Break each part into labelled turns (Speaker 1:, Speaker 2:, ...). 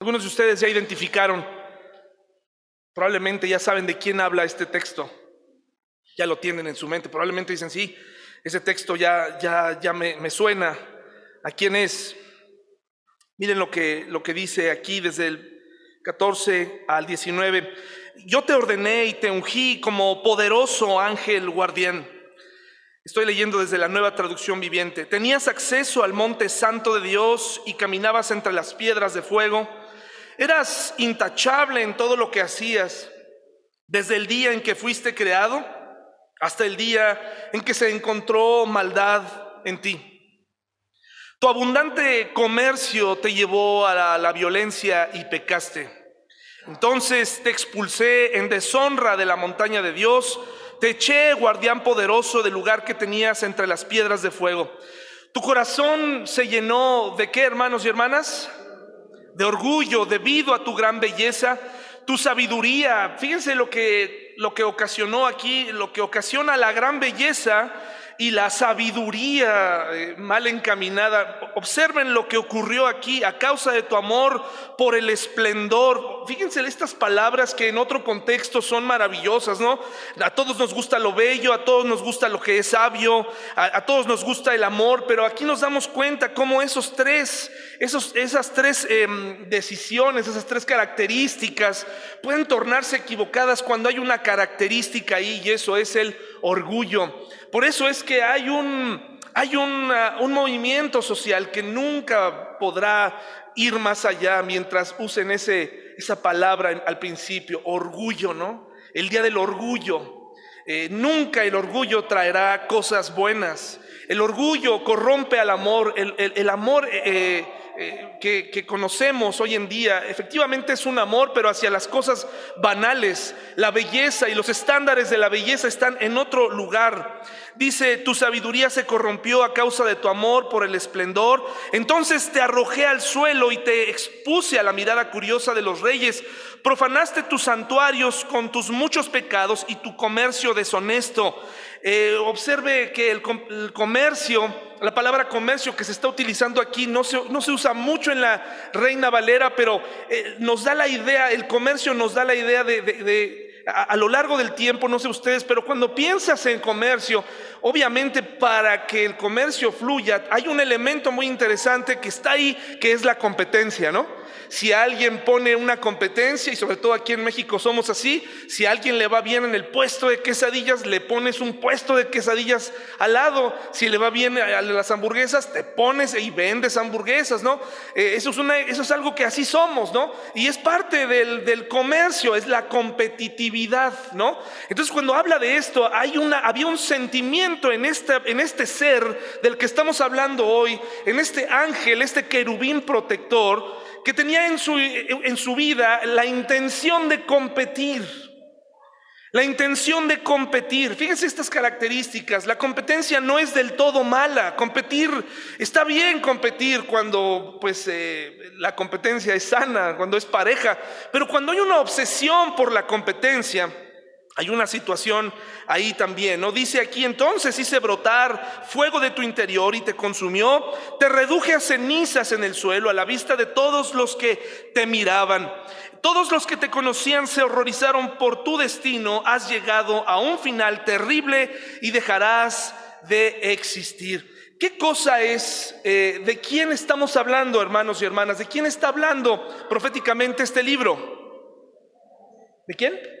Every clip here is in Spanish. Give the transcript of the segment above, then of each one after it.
Speaker 1: Algunos de ustedes ya identificaron, probablemente ya saben de quién habla este texto, ya lo tienen en su mente, probablemente dicen, sí, ese texto ya, ya, ya me, me suena. ¿A quién es? Miren lo que, lo que dice aquí desde el 14 al 19. Yo te ordené y te ungí como poderoso ángel guardián. Estoy leyendo desde la nueva traducción viviente. Tenías acceso al monte santo de Dios y caminabas entre las piedras de fuego. Eras intachable en todo lo que hacías, desde el día en que fuiste creado hasta el día en que se encontró maldad en ti. Tu abundante comercio te llevó a la, violencia y pecaste. Entonces te expulsé en deshonra de la montaña de Dios, te eché, guardián poderoso, del lugar que tenías entre las piedras de fuego. Tu corazón se llenó de qué, hermanos y hermanas? De orgullo debido a tu gran belleza, tu sabiduría. Fíjense lo que, lo que ocasionó aquí, lo que ocasiona la gran belleza y la sabiduría eh, mal encaminada. Observen lo que ocurrió aquí a causa de tu amor por el esplendor. Fíjense estas palabras que en otro contexto son maravillosas, ¿no? A todos nos gusta lo bello, a todos nos gusta lo que es sabio, a, todos nos gusta el amor, pero aquí nos damos cuenta cómo esos tres, esos, esas tres eh, decisiones, esas tres características pueden tornarse equivocadas cuando hay una característica ahí y eso es el orgullo. Por eso es que hay un, hay una, un movimiento social que nunca podrá ir más allá mientras usen ese, esa palabra al principio, orgullo, ¿no? El día del orgullo. Eh, nunca el orgullo traerá cosas buenas. El orgullo corrompe al amor. El, el, el amor eh, eh, que, que, conocemos hoy en día efectivamente es un amor, pero hacia las cosas banales. La belleza y los estándares de la belleza están en otro lugar. Dice, tu sabiduría se corrompió a causa de tu amor por el esplendor. Entonces te arrojé al suelo y te expuse a la mirada curiosa de los reyes. Profanaste tus santuarios con tus muchos pecados y tu comercio deshonesto. Eh, observe que el, comercio, la palabra comercio que se está utilizando aquí no se, no se usa mucho en la Reina Valera, pero eh, nos da la idea, el comercio nos da la idea de, de, de a, lo largo del tiempo, no sé ustedes, pero cuando piensas en comercio, obviamente para que el comercio fluya, hay un elemento muy interesante que está ahí, que es la competencia, ¿no? Si alguien pone una competencia, y sobre todo aquí en México somos así, si alguien le va bien en el puesto de quesadillas, le pones un puesto de quesadillas al lado. Si le va bien a las hamburguesas, te pones y vendes hamburguesas, ¿no? Eh, eso, es una, eso es algo que así somos, ¿no? Y es parte del, comercio, es la competitividad, ¿no? Entonces cuando habla de esto, hay había un sentimiento en este ser del que estamos hablando hoy, en este ángel, este querubín protector, que tenía en su, en su vida la intención de competir. La intención de competir. Fíjense estas características. La competencia no es del todo mala. Competir, está bien competir cuando pues eh, la competencia es sana, cuando es pareja. Pero cuando hay una obsesión por la competencia, hay una situación ahí también, ¿no? Dice aquí entonces hice brotar fuego de tu interior y te consumió, te reduje a cenizas en el suelo a la vista de todos los que te miraban. Todos los que te conocían se horrorizaron por tu destino, has llegado a un final terrible y dejarás de existir. ¿Qué cosa es? Eh, ¿De quién estamos hablando, hermanos y hermanas? ¿De quién está hablando proféticamente este libro? ¿De quién?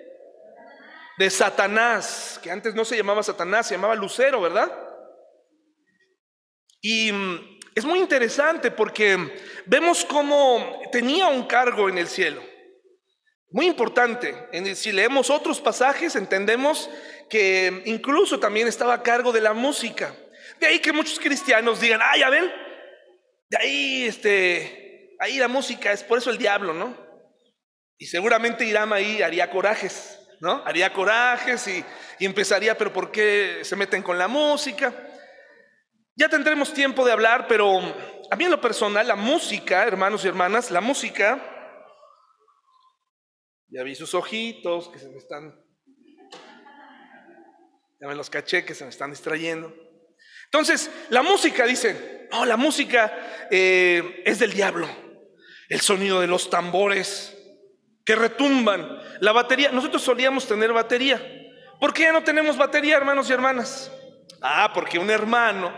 Speaker 1: De Satanás, que antes no se llamaba Satanás, se llamaba Lucero, ¿verdad? Y es muy interesante porque vemos cómo tenía un cargo en el cielo. Muy importante. Si leemos otros pasajes, entendemos que incluso también estaba a cargo de la música. De ahí que muchos cristianos digan, ah, ya ven, de ahí, este, ahí la música es por eso el diablo, ¿no? Y seguramente Irama ahí haría corajes. ¿No? Haría corajes y, y, empezaría, pero ¿por qué se meten con la música? Ya tendremos tiempo de hablar, pero a mí en lo personal, la música, hermanos y hermanas, la música, ya vi sus ojitos que se me están, ya me los caché que se me están distrayendo. Entonces, la música, dicen, no, la música eh, es del diablo. el sonido de los tambores que retumban, la batería. Nosotros solíamos tener batería. ¿Por qué ya no tenemos batería, hermanos y hermanas? Ah, porque un hermano,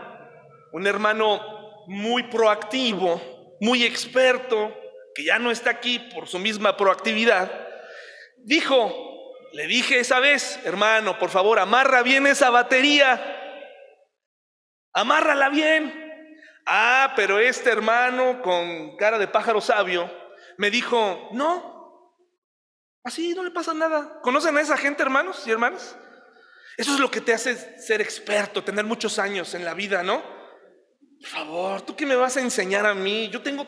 Speaker 1: un hermano muy proactivo, muy experto, que ya no está aquí por su misma proactividad, dijo, le dije esa vez, hermano, por favor, amarra bien esa batería. Amárrala bien. Ah, pero este hermano con cara de pájaro sabio me dijo, no, así no le pasa nada. ¿Conocen a esa gente, hermanos y hermanas? Eso es lo que te hace ser experto, tener muchos años en la vida, ¿no? Por favor, ¿tú qué me vas a enseñar a mí? Yo tengo,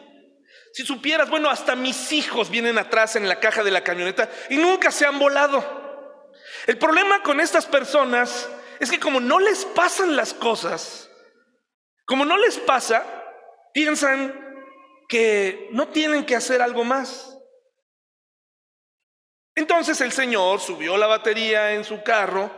Speaker 1: si supieras, bueno, hasta mis hijos vienen atrás en la caja de la camioneta y nunca se han volado. El problema con estas personas es que como no les pasan las cosas, como no les pasa, piensan que no tienen que hacer algo más. Entonces el Señor subió la batería en su carro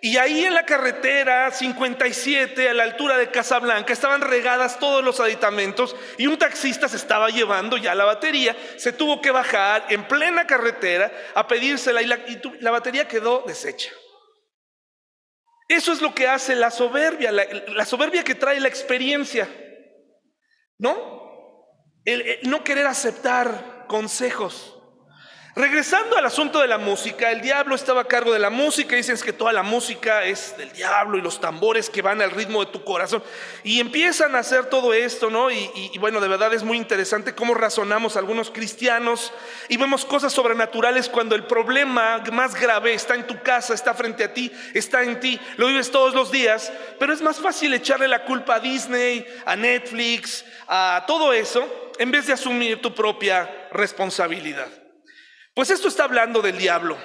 Speaker 1: y ahí en la carretera 57 a la altura de Casablanca estaban regadas todos los aditamentos y un taxista se estaba llevando ya la batería, se tuvo que bajar en plena carretera a pedírsela y la, la batería quedó deshecha. Eso es lo que hace la soberbia, la, soberbia que trae la experiencia, ¿no? el no querer aceptar consejos. Regresando al asunto de la música, el diablo estaba a cargo de la música, dicen que toda la música es del diablo y los tambores que van al ritmo de tu corazón. Y empiezan a hacer todo esto, ¿no? Y, bueno, de verdad es muy interesante cómo razonamos algunos cristianos y vemos cosas sobrenaturales cuando el problema más grave está en tu casa, está frente a ti, está en ti, lo vives todos los días, pero es más fácil echarle la culpa a Disney, a Netflix, a todo eso, en vez de asumir tu propia responsabilidad. Pues esto está hablando del diablo,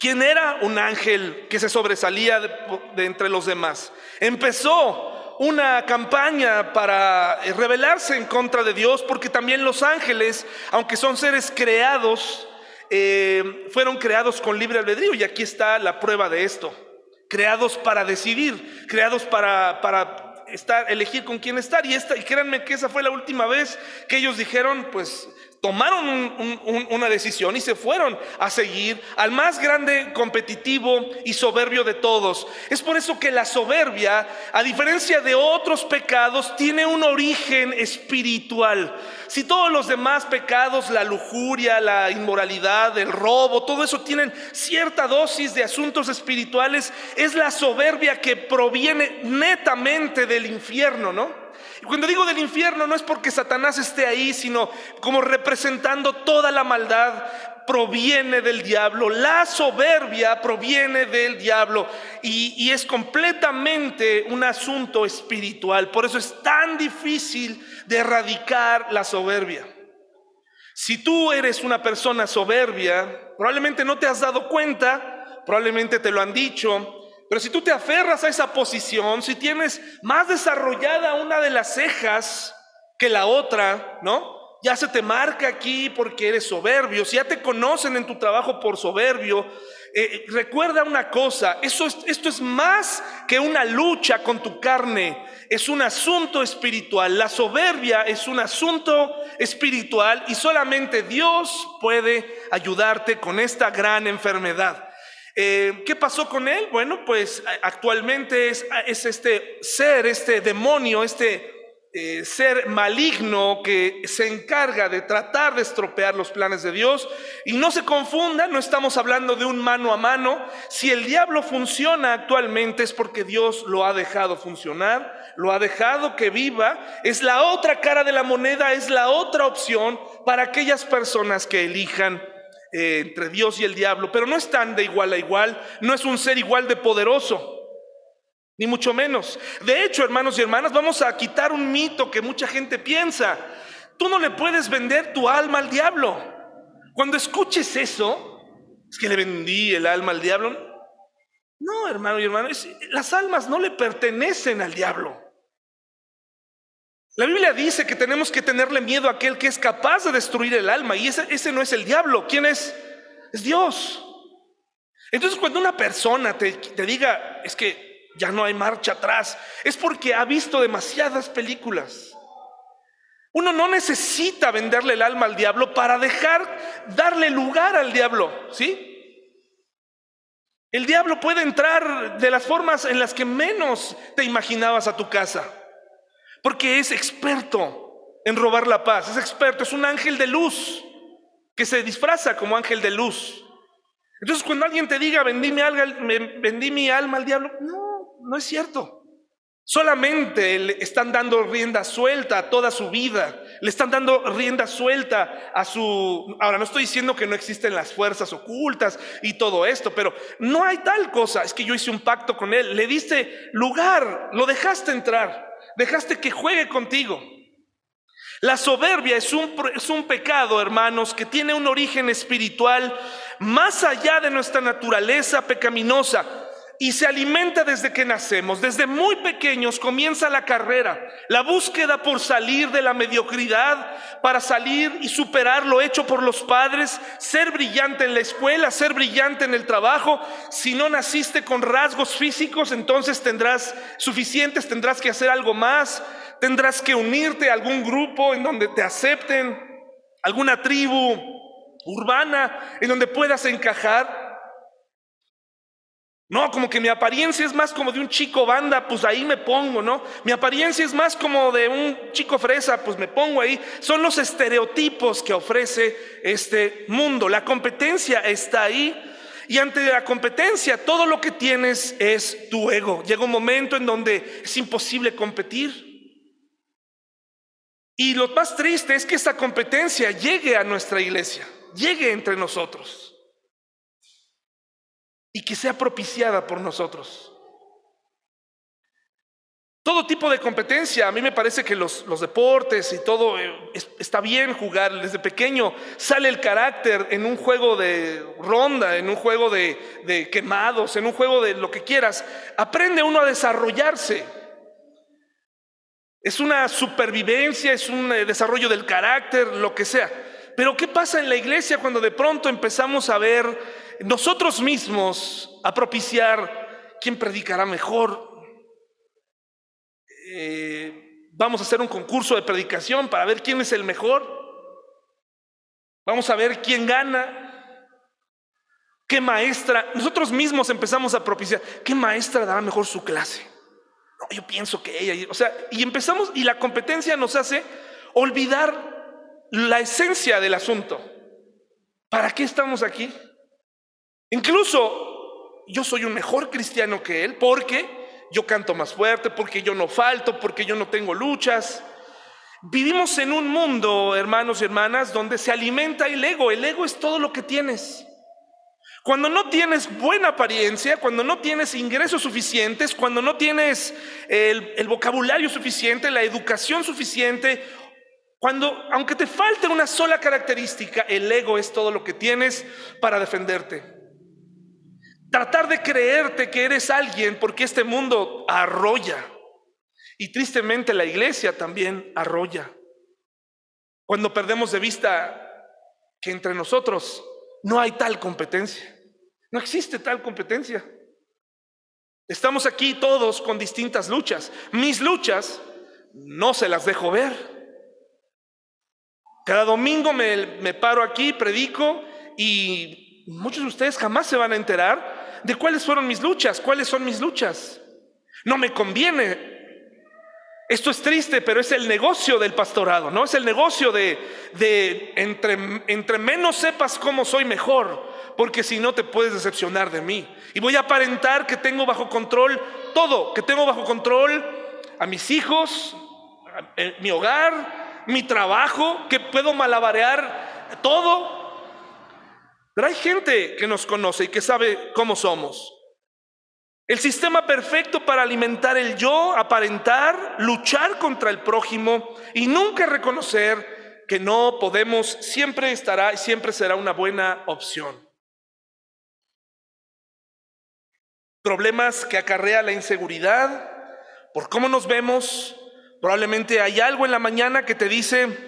Speaker 1: quien era un ángel que se sobresalía de, entre los demás. Empezó una campaña para rebelarse en contra de Dios, porque también los ángeles, aunque son seres creados, eh, fueron creados con libre albedrío, y aquí está la prueba de esto. Creados para decidir, creados para, para estar, elegir con quién estar. Y, esta, y créanme que esa fue la última vez que ellos dijeron, pues tomaron una decisión y se fueron a seguir al más grande, competitivo y soberbio de todos. Es por eso que la soberbia, a diferencia de otros pecados, tiene un origen espiritual. Si todos los demás pecados, la lujuria, la inmoralidad, el robo, todo eso tienen cierta dosis de asuntos espirituales, es la soberbia que proviene netamente del infierno, ¿no? Y cuando digo del infierno no es porque Satanás esté ahí, sino como representando toda la maldad proviene del diablo, la soberbia proviene del diablo y, y, es completamente un asunto espiritual. Por eso es tan difícil de erradicar la soberbia. Si tú eres una persona soberbia, probablemente no te has dado cuenta, probablemente te lo han dicho, pero si tú te aferras a esa posición, si tienes más desarrollada una de las cejas que la otra, ¿no? Ya se te marca aquí porque eres soberbio, si ya te conocen en tu trabajo por soberbio, eh, recuerda una cosa, eso esto es más que una lucha con tu carne, es un asunto espiritual. La soberbia es un asunto espiritual y solamente Dios puede ayudarte con esta gran enfermedad. Eh, ¿Qué pasó con él? Bueno, pues actualmente es, este ser, este demonio, este eh, ser maligno que se encarga de tratar de estropear los planes de Dios. Y no se confunda, no estamos hablando de un mano a mano. Si el diablo funciona actualmente es porque Dios lo ha dejado funcionar, lo ha dejado que viva. Es la otra cara de la moneda, es la otra opción para aquellas personas que elijan eh, entre Dios y el diablo, pero no están de igual a igual, no es un ser igual de poderoso, ni mucho menos. De hecho, hermanos y hermanas, vamos a quitar un mito que mucha gente piensa. Tú no le puedes vender tu alma al diablo. Cuando escuches eso, es que le vendí el alma al diablo. No, hermano y hermano, las almas no le pertenecen al diablo. La Biblia dice que tenemos que tenerle miedo a aquel que es capaz de destruir el alma y ese, ese no es el diablo. ¿Quién es? Es Dios. Entonces cuando una persona te, te diga, es que ya no hay marcha atrás, es porque ha visto demasiadas películas. Uno no necesita venderle el alma al diablo para dejar darle lugar al diablo, ¿sí? El diablo puede entrar de las formas en las que menos te imaginabas a tu casa, porque es experto en robar la paz, es experto, es un ángel de luz que se disfraza como ángel de luz. Entonces cuando alguien te diga, vendí mi, alma, vendí mi alma al diablo, no, no es cierto. Solamente le están dando rienda suelta a toda su vida. Le están dando rienda suelta a su... Ahora, no estoy diciendo que no existen las fuerzas ocultas y todo esto, pero no hay tal cosa. Es que yo hice un pacto con él. Le diste lugar, lo dejaste entrar. Dejaste que juegue contigo. La soberbia es un, es un pecado, hermanos, que tiene un origen espiritual más allá de nuestra naturaleza pecaminosa y se alimenta desde que nacemos. Desde muy pequeños comienza la carrera, la búsqueda por salir de la mediocridad, para salir y superar lo hecho por los padres, ser brillante en la escuela, ser brillante en el trabajo. Si no naciste con rasgos físicos, entonces tendrás suficientes, tendrás que hacer algo más, tendrás que unirte a algún grupo en donde te acepten, alguna tribu urbana en donde puedas encajar. No, como que mi apariencia es más como de un chico banda, pues ahí me pongo, ¿no? Mi apariencia es más como de un chico fresa, pues me pongo ahí. Son los estereotipos que ofrece este mundo. La competencia está ahí. Y ante la competencia, todo lo que tienes es tu ego. Llega un momento en donde es imposible competir. Y lo más triste es que esta competencia llegue a nuestra iglesia, llegue entre nosotros y que sea propiciada por nosotros. Todo tipo de competencia, a mí me parece que los, deportes y todo eh, está bien jugar. Desde pequeño sale el carácter en un juego de ronda, en un juego de, de quemados, en un juego de lo que quieras. Aprende uno a desarrollarse. Es una supervivencia, es un eh, desarrollo del carácter, lo que sea. Pero ¿qué pasa en la iglesia cuando de pronto empezamos a ver nosotros mismos a propiciar quién predicará mejor. Eh, vamos a hacer un concurso de predicación para ver quién es el mejor. Vamos a ver quién gana. ¿Qué maestra? Nosotros mismos empezamos a propiciar. ¿Qué maestra dará mejor su clase? No, yo pienso que ella. O sea, y empezamos, y la competencia nos hace olvidar la esencia del asunto. ¿Para qué estamos aquí? Incluso yo soy un mejor cristiano que él porque yo canto más fuerte, porque yo no falto, porque yo no tengo luchas. Vivimos en un mundo, hermanos y hermanas, donde se alimenta el ego. El ego es todo lo que tienes. Cuando no tienes buena apariencia, cuando no tienes ingresos suficientes, cuando no tienes el, vocabulario suficiente, la educación suficiente, cuando, aunque te falte una sola característica, el ego es todo lo que tienes para defenderte. Tratar de creerte que eres alguien porque este mundo arrolla. Y tristemente la iglesia también arrolla. Cuando perdemos de vista que entre nosotros no hay tal competencia. No existe tal competencia. Estamos aquí todos con distintas luchas. Mis luchas no se las dejo ver. Cada domingo me, paro aquí, predico y muchos de ustedes jamás se van a enterar de cuáles fueron mis luchas, cuáles son mis luchas. No me conviene. Esto es triste, pero es el negocio del pastorado, ¿no? Es el negocio de, entre, entre menos sepas cómo soy mejor, porque si no te puedes decepcionar de mí. Y voy a aparentar que tengo bajo control todo, que tengo bajo control a mis hijos, mi hogar, mi trabajo, que puedo malabarear todo, pero hay gente que nos conoce y que sabe cómo somos. El sistema perfecto para alimentar el yo, aparentar, luchar contra el prójimo y nunca reconocer que no podemos, siempre estará y siempre será una buena opción. Problemas que acarrea la inseguridad, por cómo nos vemos, probablemente hay algo en la mañana que te dice,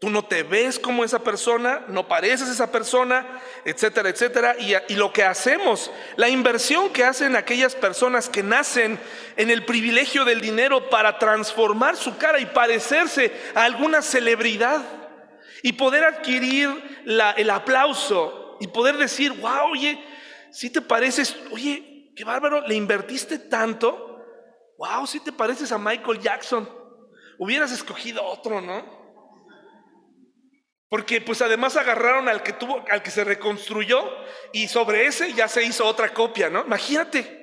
Speaker 1: Tú no te ves como esa persona, no pareces esa persona, etcétera, etcétera. Y, lo que hacemos, la inversión que hacen aquellas personas que nacen en el privilegio del dinero para transformar su cara y parecerse a alguna celebridad y poder adquirir el aplauso y poder decir, wow, oye, si te pareces, oye, qué bárbaro, le invertiste tanto, wow, si te pareces a Michael Jackson, hubieras escogido otro, ¿no? Porque pues además agarraron al que tuvo, al que se reconstruyó y sobre ese ya se hizo otra copia, ¿no? Imagínate.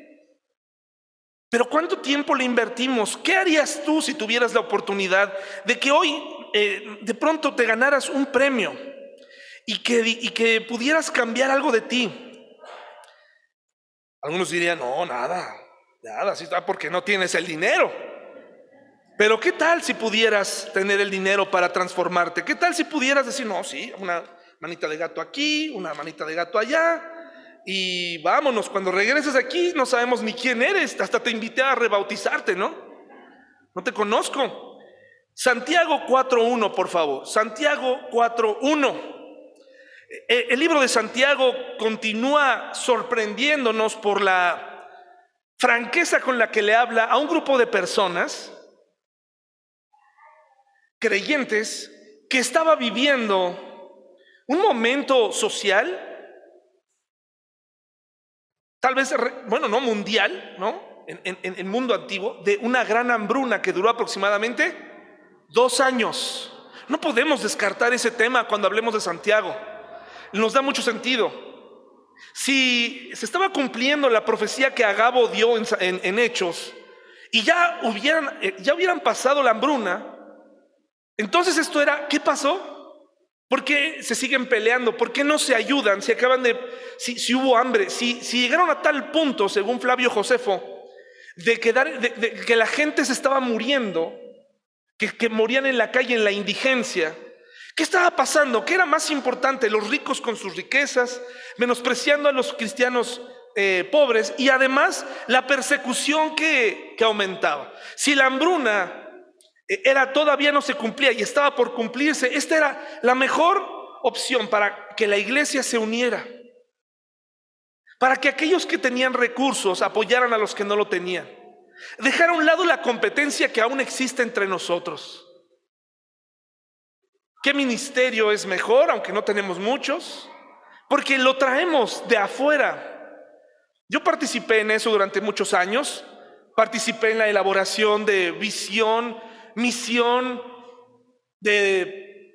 Speaker 1: Pero ¿cuánto tiempo le invertimos? ¿Qué harías tú si tuvieras la oportunidad de que hoy eh, de pronto te ganaras un premio y que, y que pudieras cambiar algo de ti? Algunos dirían, no, nada, nada, así está porque no tienes el dinero. Pero ¿qué tal si pudieras tener el dinero para transformarte? ¿Qué tal si pudieras decir, no, sí, una manita de gato aquí, una manita de gato allá? Y vámonos, cuando regreses aquí no sabemos ni quién eres, hasta te invité a rebautizarte, ¿no? No te conozco. Santiago 4.1, por favor. Santiago 4.1. E, el libro de Santiago continúa sorprendiéndonos por la franqueza con la que le habla a un grupo de personas creyentes que estaba viviendo un momento social, tal vez, bueno, no mundial, ¿no? En, el mundo antiguo, de una gran hambruna que duró aproximadamente dos años. No podemos descartar ese tema cuando hablemos de Santiago. Nos da mucho sentido. Si se estaba cumpliendo la profecía que Agabo dio en, en Hechos y ya hubieran, eh, ya hubieran pasado la hambruna, entonces esto era, ¿qué pasó? ¿Por qué se siguen peleando? ¿Por qué no se ayudan? Si acaban de, si, hubo hambre, si, llegaron a tal punto, según Flavio Josefo, de, que la gente se estaba muriendo, que, morían en la calle en la indigencia. ¿Qué estaba pasando? ¿Qué era más importante? Los ricos con sus riquezas, menospreciando a los cristianos eh, pobres y además la persecución que, aumentaba. Si la hambruna era todavía no se cumplía y estaba por cumplirse. Esta era la mejor opción para que la iglesia se uniera. Para que aquellos que tenían recursos apoyaran a los que no lo tenían. Dejar a un lado la competencia que aún existe entre nosotros. ¿Qué ministerio es mejor, aunque no tenemos muchos? Porque lo traemos de afuera. Yo participé en eso durante muchos años. Participé en la elaboración de visión misión de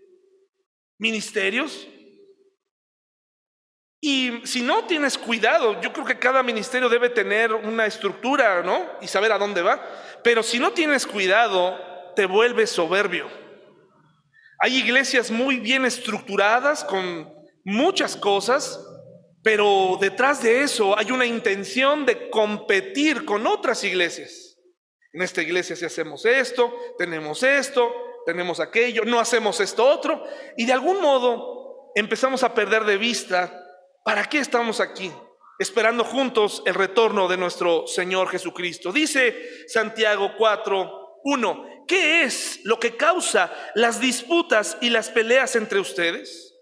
Speaker 1: ministerios. Y si no tienes cuidado, yo creo que cada ministerio debe tener una estructura, ¿no? Y saber a dónde va. Pero si no tienes cuidado, te vuelves soberbio. Hay iglesias muy bien estructuradas con muchas cosas, pero detrás de eso hay una intención de competir con otras iglesias. En esta iglesia si hacemos esto, tenemos esto, tenemos aquello, no hacemos esto otro, y de algún modo empezamos a perder de vista para qué estamos aquí, esperando juntos el retorno de nuestro Señor Jesucristo. Dice Santiago 4, 1, ¿qué es lo que causa las disputas y las peleas entre ustedes?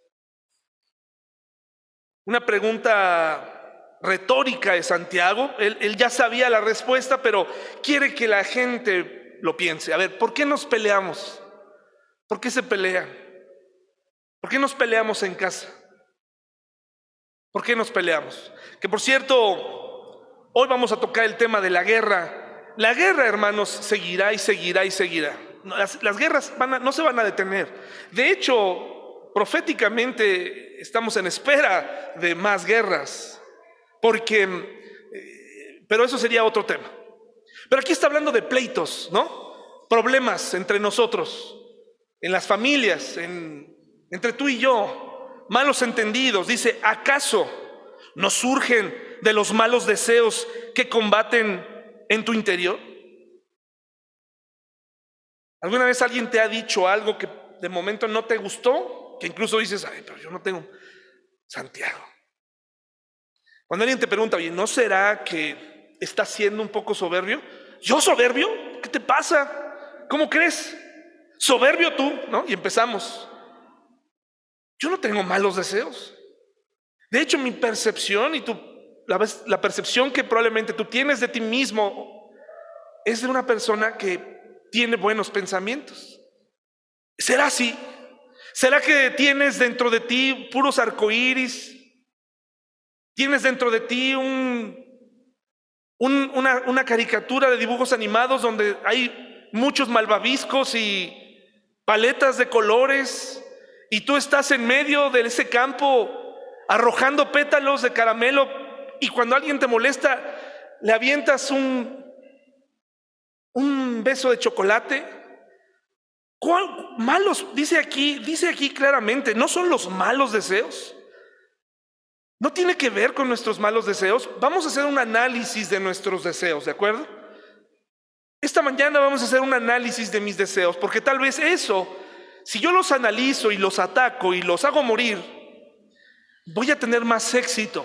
Speaker 1: Una pregunta retórica de Santiago. Él, ya sabía la respuesta, pero quiere que la gente lo piense. A ver, ¿por qué nos peleamos? ¿Por qué se pelean? ¿Por qué nos peleamos en casa? ¿Por qué nos peleamos? Que por cierto, hoy vamos a tocar el tema de la guerra. La guerra, hermanos, seguirá y seguirá y seguirá. Las, guerras no se van a detener. De hecho, proféticamente estamos en espera de más guerras. Porque, eh, pero eso sería otro tema. Pero aquí está hablando de pleitos, ¿no? Problemas entre nosotros, en las familias, entre tú y yo, malos entendidos. Dice, ¿acaso no surgen de los malos deseos que combaten en tu interior? ¿Alguna vez alguien te ha dicho algo que de momento no te gustó? Que incluso dices, ay, pero yo no tengo Santiago. Cuando alguien te pregunta, oye, ¿no será que estás siendo un poco soberbio? ¿Yo soberbio? ¿Qué te pasa? ¿Cómo crees? Soberbio tú, ¿no? Y empezamos. Yo no tengo malos deseos. De hecho, mi percepción y tu, la, la percepción que probablemente tú tienes de ti mismo es de una persona que tiene buenos pensamientos. ¿Será así? ¿Será que tienes dentro de ti puros arcoíris? ¿Tienes dentro de ti un, una, caricatura de dibujos animados donde hay muchos malvaviscos y paletas de colores y tú estás en medio de ese campo arrojando pétalos de caramelo y cuando alguien te molesta le avientas un, un beso de chocolate. ¿Cuál, malos, dice aquí, dice aquí claramente, no son los malos deseos. No tiene que ver con nuestros malos deseos. Vamos a hacer un análisis de nuestros deseos, ¿de acuerdo? Esta mañana vamos a hacer un análisis de mis deseos, porque tal vez eso, si yo los analizo y los ataco y los hago morir, voy a tener más éxito.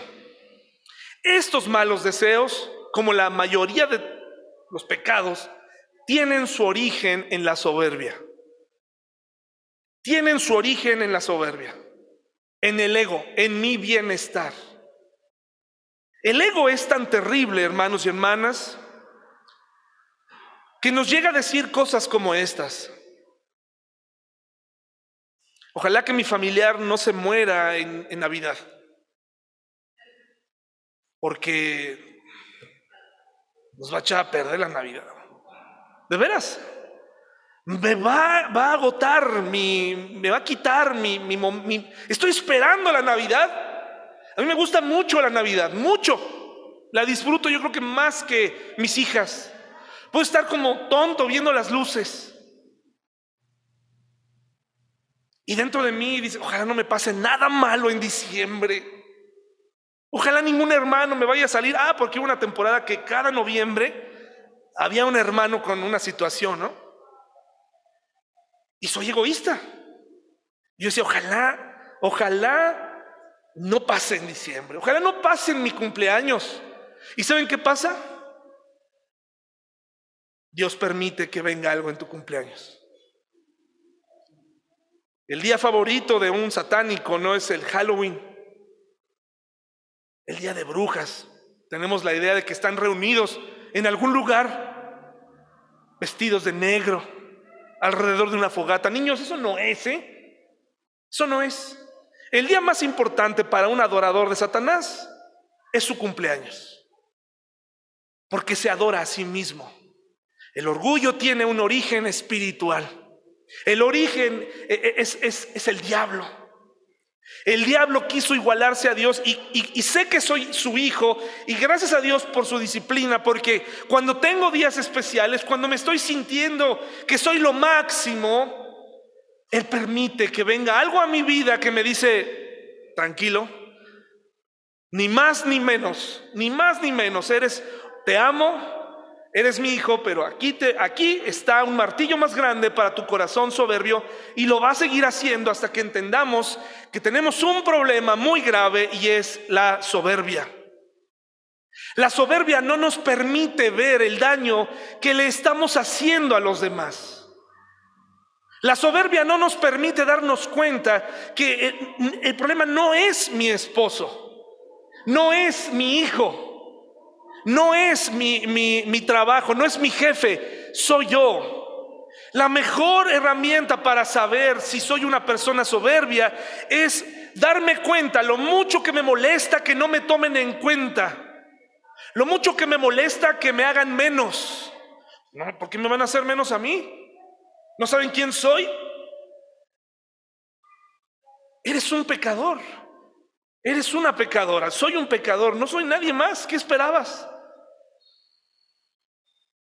Speaker 1: Estos malos deseos, como la mayoría de los pecados, tienen su origen en la soberbia. Tienen su origen en la soberbia, en el ego, en mi bienestar. El ego es tan terrible, hermanos y hermanas, que nos llega a decir cosas como estas. Ojalá que mi familiar no se muera en, Navidad, porque nos va a echar a perder la Navidad. ¿De veras? Me va, va a agotar, mi, me va a quitar mi, mi, Estoy esperando la Navidad. A mí me gusta mucho la Navidad, mucho. La disfruto yo creo que más que mis hijas. Puedo estar como tonto viendo las luces. Y dentro de mí dice, ojalá no me pase nada malo en diciembre. Ojalá ningún hermano me vaya a salir. Ah, porque hubo una temporada que cada noviembre había un hermano con una situación, ¿no? Y soy egoísta. Yo decía, ojalá, ojalá no pase en diciembre. Ojalá no pase en mi cumpleaños. ¿Y saben qué pasa? Dios permite que venga algo en tu cumpleaños. El día favorito de un satánico no es el Halloween, el día de brujas. Tenemos la idea de que están reunidos en algún lugar, vestidos de negro, alrededor de una fogata. Niños, eso no es, ¿eh? Eso no es. El día más importante para un adorador de Satanás es su cumpleaños, porque se adora a sí mismo. El orgullo tiene un origen espiritual. El origen eh, eh, es, el diablo. El diablo quiso igualarse a Dios y, sé que soy su hijo y gracias a Dios por su disciplina, porque cuando tengo días especiales, cuando me estoy sintiendo que soy lo máximo, Él permite que venga algo a mi vida que me dice, tranquilo, ni más ni menos, ni más ni menos, eres, te amo, eres mi hijo, pero aquí, te, aquí está un martillo más grande para tu corazón soberbio y lo va a seguir haciendo hasta que entendamos que tenemos un problema muy grave y es la soberbia. La soberbia no nos permite ver el daño que le estamos haciendo a los demás. La soberbia no nos permite darnos cuenta que el, el problema no es mi esposo, no es mi hijo, no es mi, mi, trabajo, no es mi jefe, soy yo. La mejor herramienta para saber si soy una persona soberbia es darme cuenta lo mucho que me molesta que no me tomen en cuenta. Lo mucho que me molesta que me hagan menos. No, ¿por qué me van a hacer menos a mí? ¿No saben quién soy? Eres un pecador. Eres una pecadora. Soy un pecador. No soy nadie más. ¿Qué esperabas?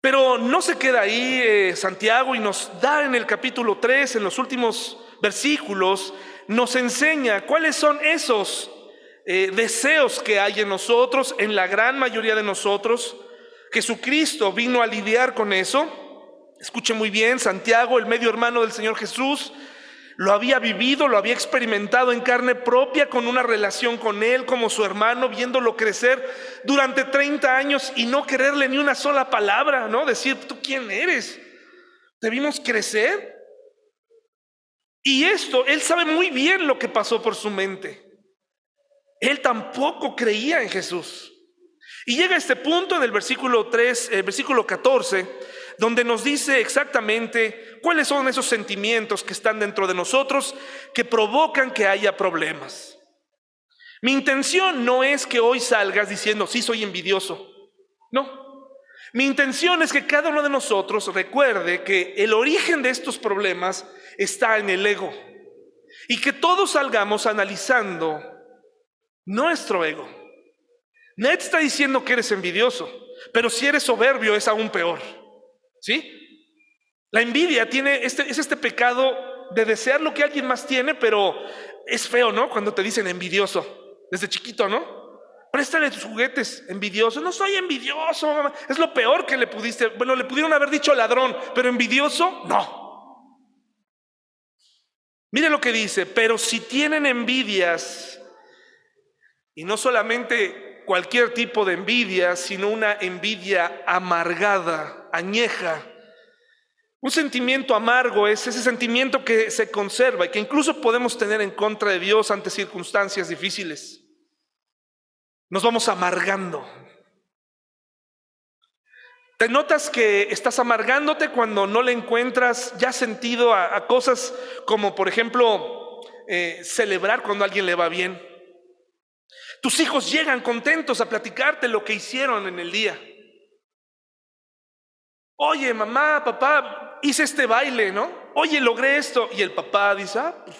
Speaker 1: Pero no se queda ahí eh, Santiago y nos da en el capítulo 3, en los últimos versículos, nos enseña cuáles son esos eh, deseos que hay en nosotros, en la gran mayoría de nosotros. Jesucristo vino a lidiar con eso. Escuche muy bien, Santiago, el medio hermano del Señor Jesús, lo había vivido, lo había experimentado en carne propia con una relación con él como su hermano, viéndolo crecer durante 30 años y no quererle ni una sola palabra, ¿no? Decir, ¿tú quién eres? Te vimos crecer. Y esto, él sabe muy bien lo que pasó por su mente. Él tampoco creía en Jesús. Y llega a este punto en el versículo 3, el versículo 14, donde nos dice exactamente cuáles son esos sentimientos que están dentro de nosotros que provocan que haya problemas. Mi intención no es que hoy salgas diciendo, sí, soy envidioso. No. Mi intención es que cada uno de nosotros recuerde que el origen de estos problemas está en el ego. Y que todos salgamos analizando nuestro ego. Ned está diciendo que eres envidioso, pero si eres soberbio es aún peor. ¿Sí? La envidia tiene este, es este pecado de desear lo que alguien más tiene, pero es feo, ¿no? Cuando te dicen envidioso, desde chiquito, ¿no? Préstale tus juguetes, envidioso. No soy envidioso, mamá. Es lo peor que le pudiste. Bueno, le pudieron haber dicho ladrón, pero envidioso, no. Mire lo que dice, pero si tienen envidias, y no solamente cualquier tipo de envidia, sino una envidia amargada, añeja. Un sentimiento amargo es ese sentimiento que se conserva y que incluso podemos tener en contra de Dios ante circunstancias difíciles. Nos vamos amargando. ¿Te notas que estás amargándote cuando no le encuentras ya sentido a, cosas como, por ejemplo, eh, celebrar cuando a alguien le va bien? Tus hijos llegan contentos a platicarte lo que hicieron en el día. Oye, mamá, papá, hice este baile, ¿no? Oye, logré esto. Y el papá dice, ah, pues,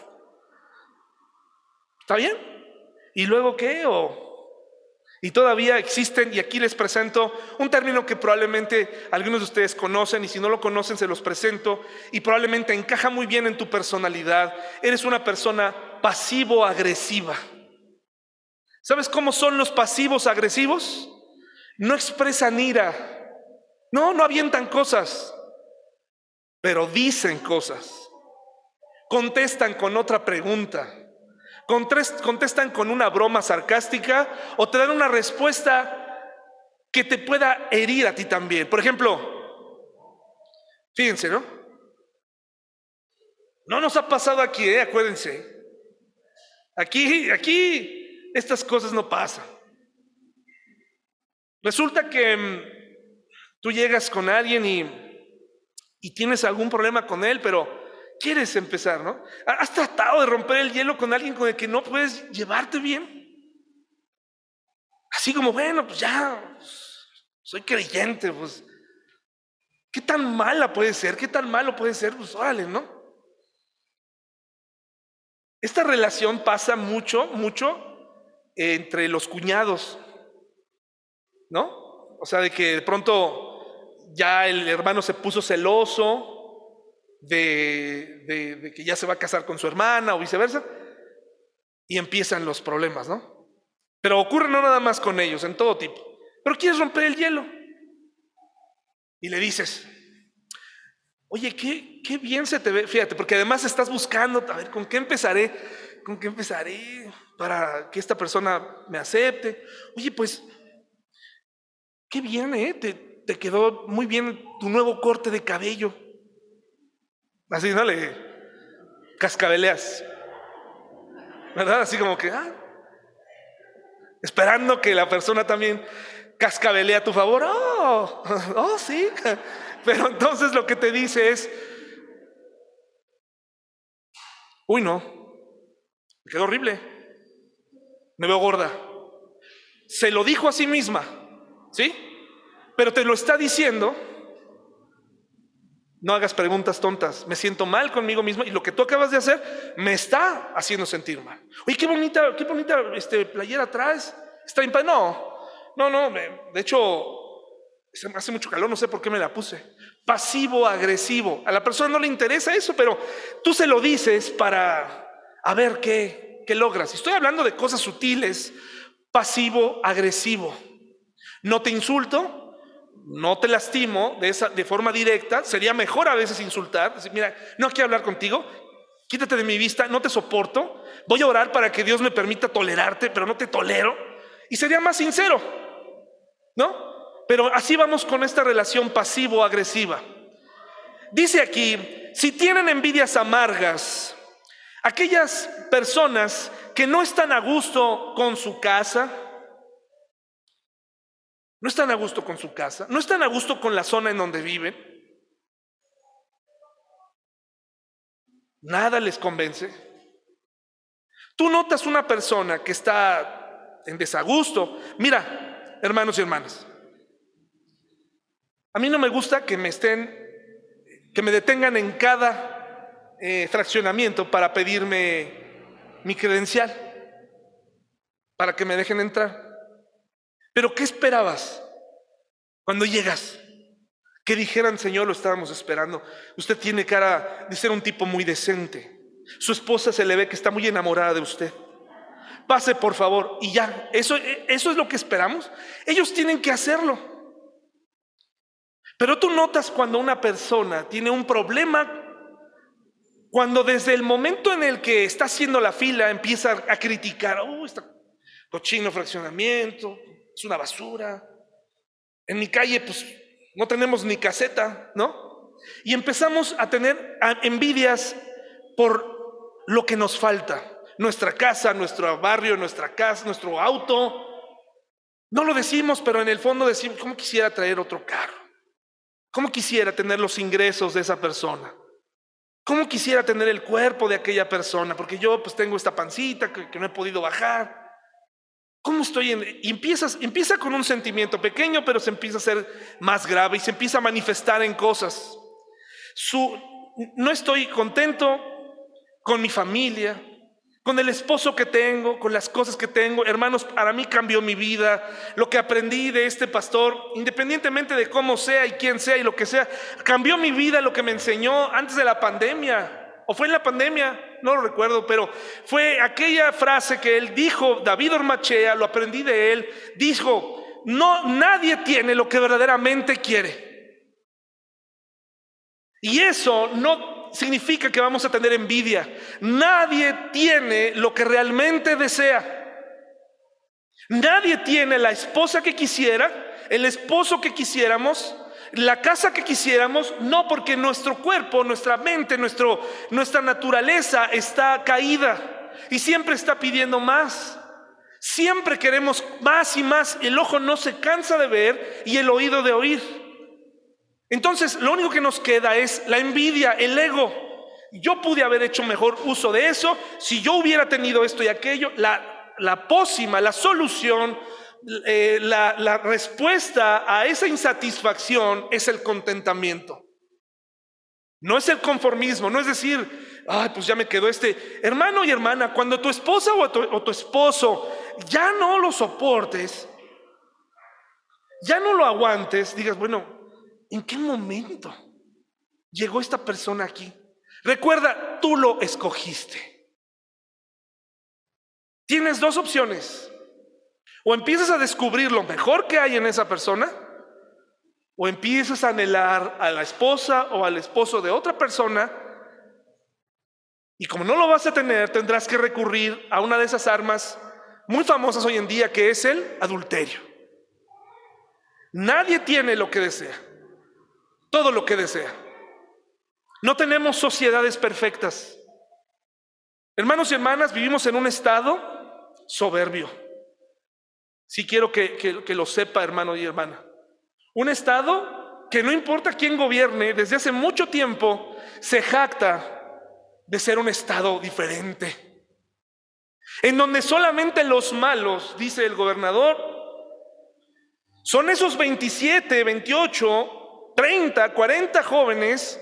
Speaker 1: ¿está bien? ¿Y luego qué? O, y todavía existen, y aquí les presento un término que probablemente algunos de ustedes conocen, y si no lo conocen se los presento, y probablemente encaja muy bien en tu personalidad. Eres una persona pasivo-agresiva. ¿Sabes cómo son los pasivos agresivos? No expresan ira. No, no avientan cosas, pero dicen cosas. Contestan con otra pregunta. Contestan con una broma sarcástica o te dan una respuesta que te pueda herir a ti también. Por ejemplo, fíjense, ¿no? No nos ha pasado aquí, ¿eh? acuérdense. Aquí, aquí estas cosas no pasan. Resulta que mm, tú llegas con alguien y, y tienes algún problema con él, pero quieres empezar, ¿no? ¿Has tratado de romper el hielo con alguien con el que no puedes llevarte bien? Así como, bueno, pues ya, soy creyente, pues, ¿qué tan mala puede ser? ¿Qué tan malo puede ser? Pues órale, ¿no? Esta relación pasa mucho, mucho entre los cuñados, ¿no? O sea, de que de pronto ya el hermano se puso celoso de, que ya se va a casar con su hermana o viceversa, y empiezan los problemas, ¿no? Pero ocurre no nada más con ellos, en todo tipo. Pero quieres romper el hielo. Y le dices, oye, qué, qué bien se te ve, fíjate, porque además estás buscando, a ver, ¿con qué empezaré? ¿Con qué empezaré? para que esta persona me acepte. Oye, pues, qué bien, ¿eh? Te quedó muy bien tu nuevo corte de cabello. Así, ¿no? Le cascabeleas. ¿Verdad? Así como que, ah, esperando que la persona también cascabelea a tu favor. Oh, oh, sí. Pero entonces lo que te dice es, uy, no, me quedó horrible me veo gorda. Se lo dijo a sí misma, ¿sí? Pero te lo está diciendo. No hagas preguntas tontas. Me siento mal conmigo mismo y lo que tú acabas de hacer me está haciendo sentir mal. Oye, qué bonita, qué bonita este, playera traes. Está bien, no, no, no. De hecho, hace mucho calor, no sé por qué me la puse. Pasivo, agresivo. A la persona no le interesa eso, pero tú se lo dices para ver qué, ¿qué logras? Estoy hablando de cosas sutiles, pasivo, agresivo. No te insulto, no te lastimo de, esa, de forma directa. Sería mejor a veces insultar. Decir, mira, no quiero hablar contigo, quítate de mi vista, no te soporto. Voy a orar para que Dios me permita tolerarte, pero no te tolero. Y sería más sincero, ¿no? Pero así vamos con esta relación pasivo-agresiva. Dice aquí, si tienen envidias amargas, Aquellas personas que no están a gusto con su casa, no están a gusto con su casa, no están a gusto con la zona en donde viven, nada les convence. Tú notas una persona que está en desagusto. Mira, hermanos y hermanas, a mí no me gusta que me estén, que me detengan en cada eh, fraccionamiento para pedirme mi credencial, para que me dejen entrar. Pero ¿qué esperabas cuando llegas? Que dijeran, Señor, lo estábamos esperando. Usted tiene cara de ser un tipo muy decente. Su esposa se le ve que está muy enamorada de usted. Pase, por favor. Y ya, eso, eso es lo que esperamos. Ellos tienen que hacerlo. Pero tú notas cuando una persona tiene un problema cuando desde el momento en el que está haciendo la fila empieza a criticar, oh, está cochino fraccionamiento, es una basura. En mi calle, pues no tenemos ni caseta, ¿no? Y empezamos a tener envidias por lo que nos falta. Nuestra casa, nuestro barrio, nuestra casa, nuestro auto. No lo decimos, pero en el fondo decimos, ¿cómo quisiera traer otro carro? ¿Cómo quisiera tener los ingresos de esa persona? ¿Cómo quisiera tener el cuerpo de aquella persona? Porque yo pues tengo esta pancita que, no he podido bajar. ¿Cómo estoy en...? Y empiezas, empieza con un sentimiento pequeño, pero se empieza a ser más grave y se empieza a manifestar en cosas. Su, no estoy contento con mi familia, con el esposo que tengo, con las cosas que tengo. Hermanos, para mí cambió mi vida. Lo que aprendí de este pastor, independientemente de cómo sea y quién sea y lo que sea, cambió mi vida lo que me enseñó antes de la pandemia. O fue en la pandemia, no lo recuerdo, pero fue aquella frase que él dijo, David Ormachea, lo aprendí de él, dijo, no, nadie tiene lo que verdaderamente quiere. Y eso no significa que vamos a tener envidia. Nadie tiene lo que realmente desea. Nadie tiene la esposa que quisiera, el esposo que quisiéramos, la casa que quisiéramos, no porque nuestro cuerpo, nuestra mente, nuestra naturaleza está caída y siempre está pidiendo más. Siempre queremos más y más. El ojo no se cansa de ver y el oído de oír. Entonces, lo único que nos queda es la envidia, el ego. Yo pude haber hecho mejor uso de eso si yo hubiera tenido esto y aquello. La, la pócima, la solución, eh, la, respuesta a esa insatisfacción es el contentamiento. No es el conformismo, no es decir, ay, pues ya me quedó este. Hermano y hermana, cuando tu esposa o tu, o tu esposo ya no lo soportes, ya no lo aguantes, digas, bueno, ¿en qué momento llegó esta persona aquí? Recuerda, tú lo escogiste. Tienes dos opciones. O empiezas a descubrir lo mejor que hay en esa persona, o empiezas a anhelar a la esposa o al esposo de otra persona, y como no lo vas a tener, tendrás que recurrir a una de esas armas muy famosas hoy en día, que es el adulterio. Nadie tiene lo que desea todo lo que desea. No tenemos sociedades perfectas. Hermanos y hermanas, vivimos en un estado soberbio. Si quiero que, que, lo sepa, hermano y hermana. Un estado que no importa quién gobierne, desde hace mucho tiempo se jacta de ser un estado diferente. En donde solamente los malos, dice el gobernador, son esos 27, 28 30, 40 jóvenes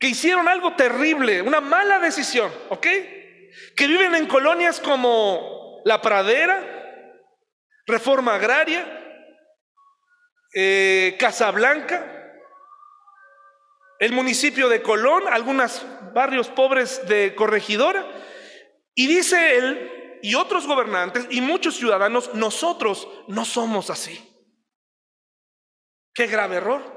Speaker 1: que hicieron algo terrible, una mala decisión, ¿ok? Que viven en colonias como La Pradera, Reforma Agraria, eh, Casablanca, el municipio de Colón, algunos barrios pobres de Corregidora. Y dice él y otros gobernantes y muchos ciudadanos, nosotros no somos así. Qué grave error.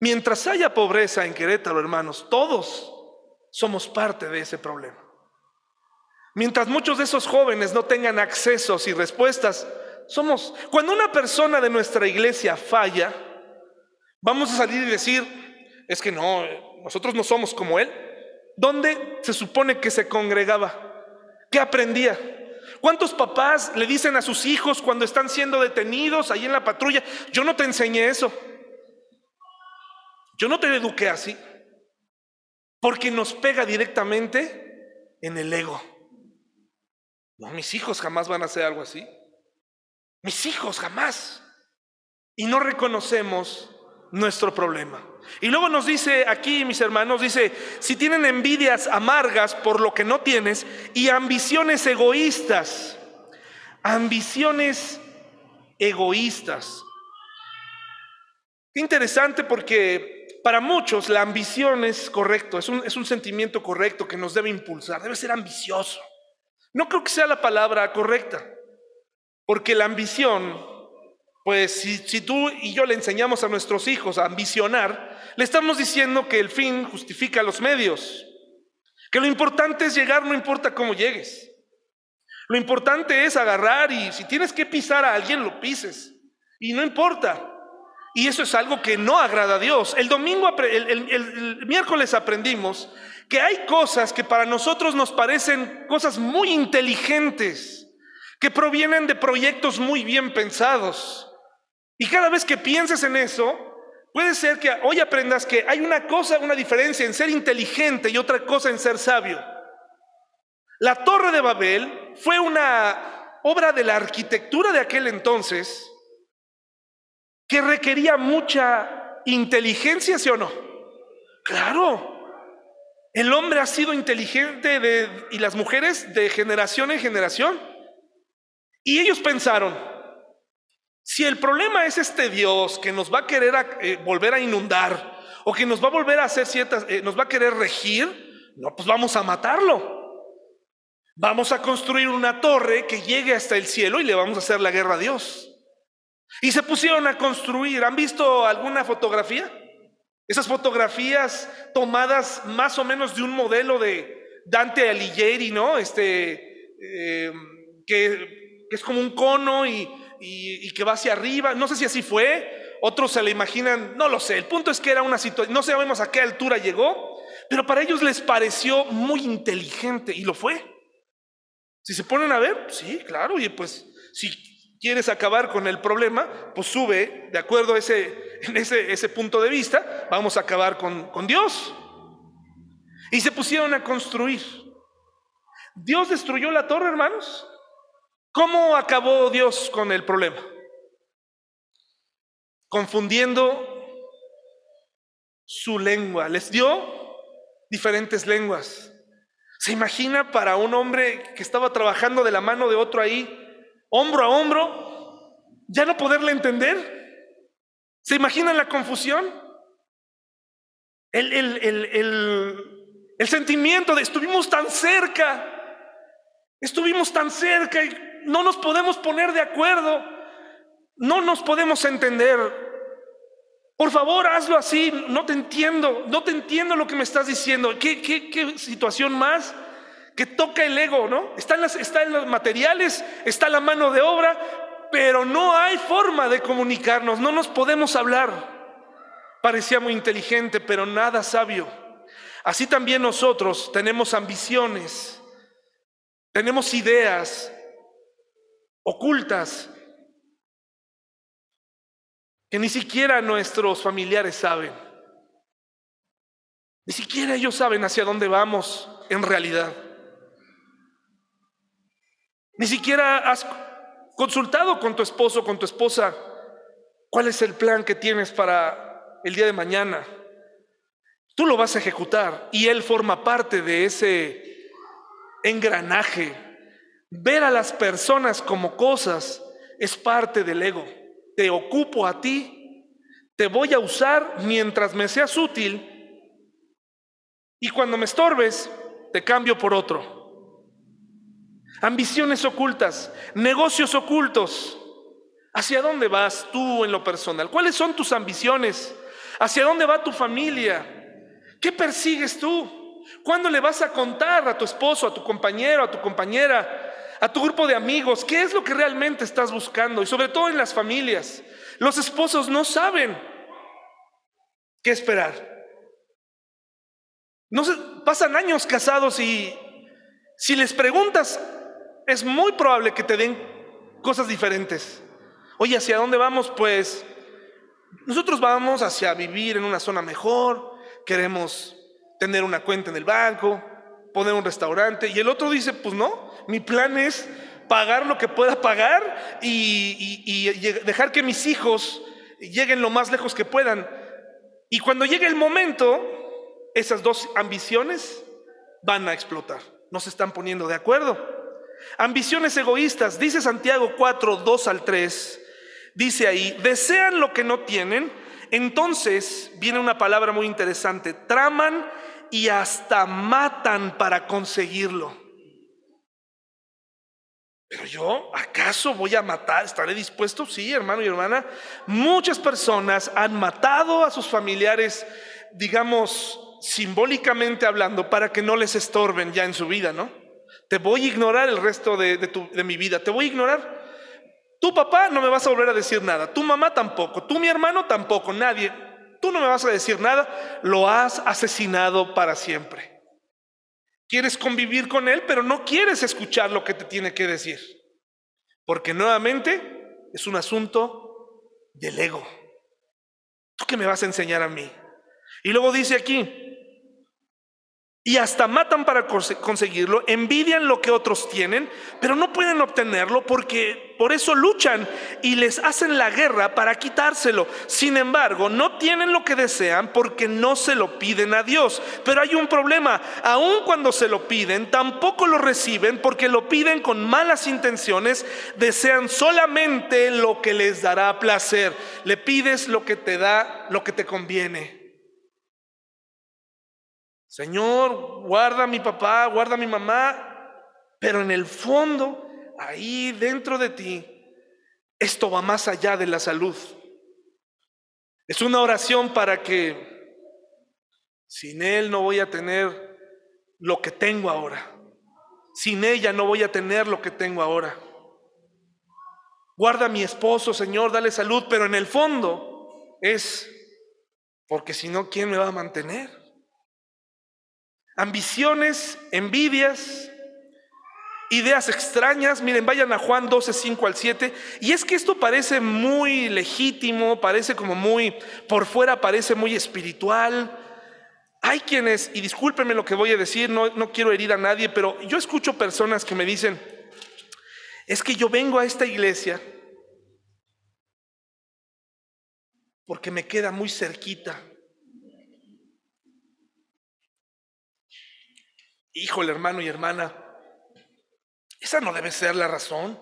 Speaker 1: Mientras haya pobreza en Querétaro, hermanos, todos somos parte de ese problema. Mientras muchos de esos jóvenes no tengan accesos y respuestas, somos, cuando una persona de nuestra iglesia falla, vamos a salir y decir, es que no, nosotros no somos como él. ¿Dónde se supone que se congregaba? ¿Qué aprendía? ¿Cuántos papás le dicen a sus hijos cuando están siendo detenidos ahí en la patrulla, yo no te enseñé eso? Yo no te eduqué así. Porque nos pega directamente en el ego. No, mis hijos jamás van a hacer algo así. Mis hijos jamás. Y no reconocemos nuestro problema. Y luego nos dice aquí, mis hermanos, dice, si tienen envidias amargas por lo que no tienes y ambiciones egoístas, ambiciones egoístas. Interesante porque para muchos la ambición es correcto, es un, es un sentimiento correcto que nos debe impulsar, debe ser ambicioso. No creo que sea la palabra correcta, porque la ambición, pues si, tú y yo le enseñamos a nuestros hijos a ambicionar, le estamos diciendo que el fin justifica los medios, que lo importante es llegar, no importa cómo llegues. Lo importante es agarrar y si tienes que pisar a alguien, lo pises. Y no importa. Y eso es algo que no agrada a Dios. El domingo, el, miércoles aprendimos que hay cosas que para nosotros nos parecen cosas muy inteligentes, que provienen de proyectos muy bien pensados. Y cada vez que pienses en eso, puede ser que hoy aprendas que hay una cosa, una diferencia en ser inteligente y otra cosa en ser sabio. La Torre de Babel fue una obra de la arquitectura de aquel entonces que requería mucha inteligencia, ¿sí o no? Claro. El hombre ha sido inteligente y las mujeres de generación en generación. Y ellos pensaron, si el problema es este Dios que nos va a querer eh, volver a inundar o que nos va a volver a hacer ciertas, eh, nos va a querer regir, no, pues vamos a matarlo. Vamos a construir una torre que llegue hasta el cielo y le vamos a hacer la guerra a Dios. Y se pusieron a construir. ¿Han visto alguna fotografía? Esas fotografías tomadas más o menos de un modelo de Dante Alighieri, ¿no? Este, eh, que, es como un cono y, que va hacia arriba. No sé si así fue. Otros se le imaginan, no lo sé. El punto es que era una situación, no sabemos a qué altura llegó, pero para ellos les pareció muy inteligente y lo fue. Si se ponen a ver, sí, claro, y pues si quieres acabar con el problema, pues sube, de acuerdo a ese, en ese, ese punto de vista, vamos a acabar con, con Dios. Y se pusieron a construir. ¿Dios destruyó la torre, hermanos? ¿Cómo acabó Dios con el problema? Confundiendo su lengua. Les dio diferentes lenguas. ¿Se imagina para un hombre que estaba trabajando de la mano de otro ahí, hombro a hombro, ya no poderle entender? ¿Se imagina la confusión? El, el, sentimiento de estuvimos tan cerca, estuvimos tan cerca y no nos podemos poner de acuerdo, no nos podemos entender. Por favor, hazlo así. No te entiendo, no te entiendo lo que me estás diciendo. ¿Qué, qué, situación más que toca el ego, no? Está en, las, los materiales, está la mano de obra, pero no hay forma de comunicarnos, no nos podemos hablar. Parecía muy inteligente, pero nada sabio. Así también nosotros tenemos ambiciones, tenemos ideas ocultas que ni siquiera nuestros familiares saben. Ni siquiera ellos saben hacia dónde vamos en realidad. Ni siquiera has consultado con tu esposo, con tu esposa, cuál es el plan que tienes para el día de mañana. Tú lo vas a ejecutar y él forma parte de ese engranaje. Ver a las personas como cosas es parte del ego te ocupo a ti, te voy a usar mientras me seas útil y cuando me estorbes, te cambio por otro. Ambiciones ocultas, negocios ocultos. ¿Hacia dónde vas tú en lo personal? ¿Cuáles son tus ambiciones? ¿Hacia dónde va tu familia? ¿Qué persigues tú? ¿Cuándo le vas a contar a tu esposo, a tu compañero, a tu compañera a tu grupo de amigos, qué es lo que realmente estás buscando y sobre todo en las familias. Los esposos no saben qué esperar. No pasan años casados y si les preguntas, es muy probable que te den cosas diferentes. Oye, ¿hacia dónde vamos? Pues nosotros vamos hacia vivir en una zona mejor, queremos tener una cuenta en el banco, poner un restaurante. Y el otro dice, pues no, mi plan es pagar lo que pueda pagar y, dejar que mis hijos lleguen lo más lejos que puedan. Y cuando llegue el momento, esas dos ambiciones van a explotar. No se están poniendo de acuerdo. Ambiciones egoístas, dice Santiago 4, 2 al 3, dice ahí, desean lo que no tienen, entonces viene una palabra muy interesante, traman y hasta matan para conseguirlo. Pero yo, ¿acaso voy a matar? ¿Estaré dispuesto? Sí, hermano y hermana. Muchas personas han matado a sus familiares, digamos, simbólicamente hablando, para que no les estorben ya en su vida, ¿no? Te voy a ignorar el resto de, de mi vida, te voy a ignorar. Tu papá no me vas a volver a decir nada, tu mamá tampoco, tú mi hermano tampoco, nadie. Tú no me vas a decir nada, lo has asesinado para siempre. Quieres convivir con Él, pero no quieres escuchar lo que te tiene que decir. Porque nuevamente es un asunto del ego. ¿Tú qué me vas a enseñar a mí? Y luego dice aquí, y hasta matan para conseguirlo, envidian lo que otros tienen, pero no pueden obtenerlo porque por eso luchan y les hacen la guerra para quitárselo. Sin embargo, no tienen lo que desean porque no se lo piden a Dios. Pero hay un problema, aun cuando se lo piden, tampoco lo reciben porque lo piden con malas intenciones, desean solamente lo que les dará placer. Le pides lo que te da, lo que te conviene. Señor, guarda a mi papá, guarda a mi mamá, pero en el fondo, ahí dentro de ti, esto va más allá de la salud. Es una oración para que sin Él no voy a tener lo que tengo ahora. Sin ella no voy a tener lo que tengo ahora. Guarda a mi esposo, Señor, dale salud, pero en el fondo es porque si no, ¿quién me va a mantener? Ambiciones, envidias, ideas extrañas. Miren, vayan a Juan 12, 5 al 7. Y es que esto parece muy legítimo, parece como muy, por fuera parece muy espiritual. Hay quienes, y discúlpenme lo que voy a decir, no, no quiero herir a nadie, pero yo escucho personas que me dicen, es que yo vengo a esta iglesia porque me queda muy cerquita Híjole, hermano y hermana, esa no debe ser la razón.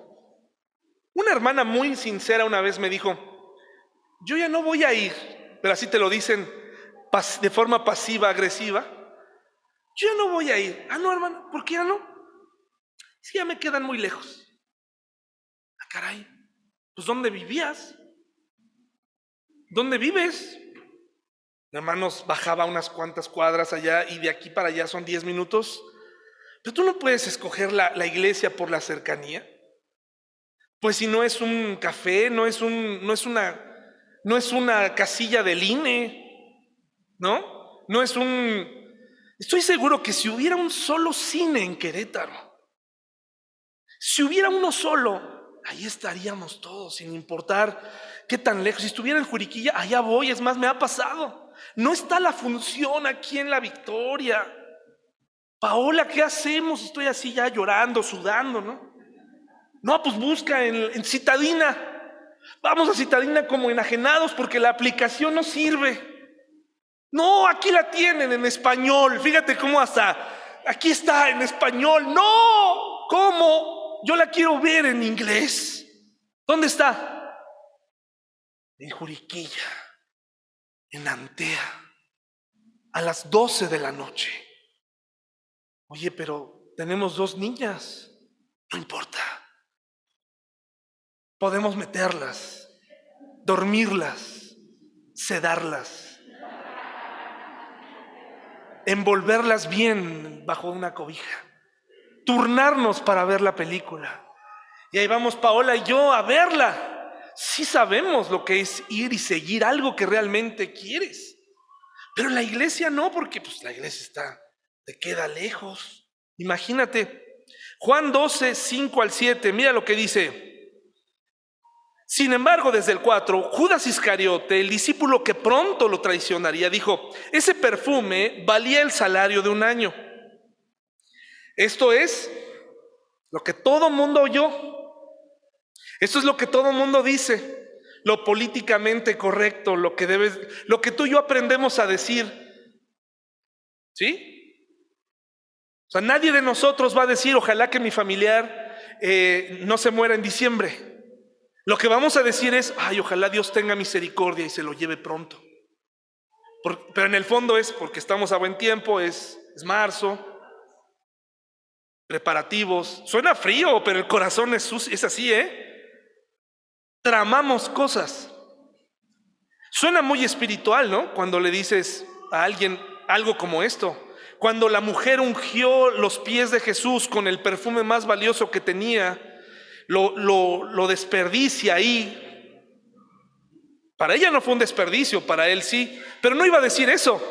Speaker 1: Una hermana muy sincera una vez me dijo, yo ya no voy a ir, pero así te lo dicen de forma pasiva, agresiva. Yo ya no voy a ir. Ah, no, hermano, ¿por qué ya no? Si ya me quedan muy lejos. Ah, caray, pues ¿dónde vivías? ¿Dónde vives? Hermanos, bajaba unas cuantas cuadras allá y de aquí para allá son 10 minutos. Pero tú no puedes escoger la, la, iglesia por la cercanía. Pues si no es un café, no es, un, no es, una, no es una casilla del INE, ¿no? No es un... Estoy seguro que si hubiera un solo cine en Querétaro, si hubiera uno solo, ahí estaríamos todos, sin importar qué tan lejos. Si estuviera en Juriquilla, allá voy, es más, me ha pasado. No está la función aquí en la victoria. Paola, ¿qué hacemos? Estoy así ya llorando, sudando, ¿no? No, pues busca en, Citadina. Vamos a Citadina como enajenados porque la aplicación no sirve. No, aquí la tienen en español. Fíjate cómo hasta aquí está en español. No, ¿cómo? Yo la quiero ver en inglés. ¿Dónde está? En Juriquilla en Antea a las 12 de la noche. Oye, pero tenemos dos niñas. No importa. Podemos meterlas, dormirlas, sedarlas, envolverlas bien bajo una cobija, turnarnos para ver la película. Y ahí vamos Paola y yo a verla sí sabemos lo que es ir y seguir algo que realmente quieres. Pero la iglesia no, porque pues la iglesia está te queda lejos. Imagínate, Juan 12, 5 al 7, mira lo que dice. Sin embargo, desde el 4, Judas Iscariote, el discípulo que pronto lo traicionaría, dijo, ese perfume valía el salario de un año. Esto es lo que todo mundo oyó. Esto es lo que todo mundo dice. Lo políticamente correcto, lo que debes, lo que tú y yo aprendemos a decir. ¿Sí? O sea, nadie de nosotros va a decir, ojalá que mi familiar eh, no se muera en diciembre. Lo que vamos a decir es, ay, ojalá Dios tenga misericordia y se lo lleve pronto. pero en el fondo es porque estamos a buen tiempo, es, es marzo, preparativos. Suena frío, pero el corazón es, es así, ¿eh? Tramamos cosas. Suena muy espiritual, ¿no? Cuando le dices a alguien algo como esto. Cuando la mujer ungió los pies de Jesús con el perfume más valioso que tenía, lo, desperdicia ahí. Para ella no fue un desperdicio, para él sí, pero no iba a decir eso.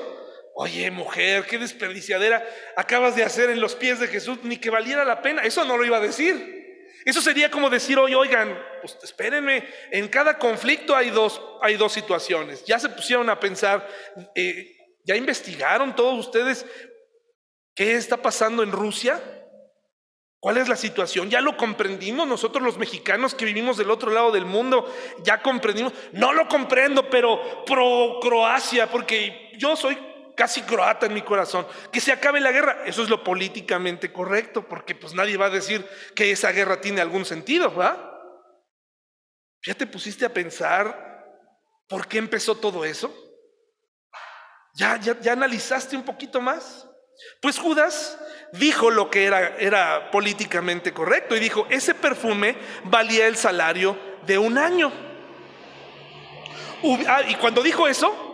Speaker 1: Oye, mujer, qué desperdiciadera acabas de hacer en los pies de Jesús, ni que valiera la pena. Eso no lo iba a decir. Eso sería como decir, oye, oigan, pues espérenme, en cada conflicto hay dos, hay dos situaciones. Ya se pusieron a pensar, eh, ya investigaron todos ustedes qué está pasando en Rusia. ¿Cuál es la situación? Ya lo comprendimos nosotros los mexicanos que vivimos del otro lado del mundo, ya comprendimos. No lo comprendo, pero pro Croacia, porque yo soy casi croata en mi corazón. Que se acabe la guerra, eso es lo políticamente correcto, porque pues nadie va a decir que esa guerra tiene algún sentido, ¿va? ¿Ya te pusiste a pensar por qué empezó todo eso? ¿Ya, ya, ya analizaste un poquito más? Pues Judas dijo lo que era, era políticamente correcto y dijo, ese perfume valía el salario de un año. Ah, y cuando dijo eso,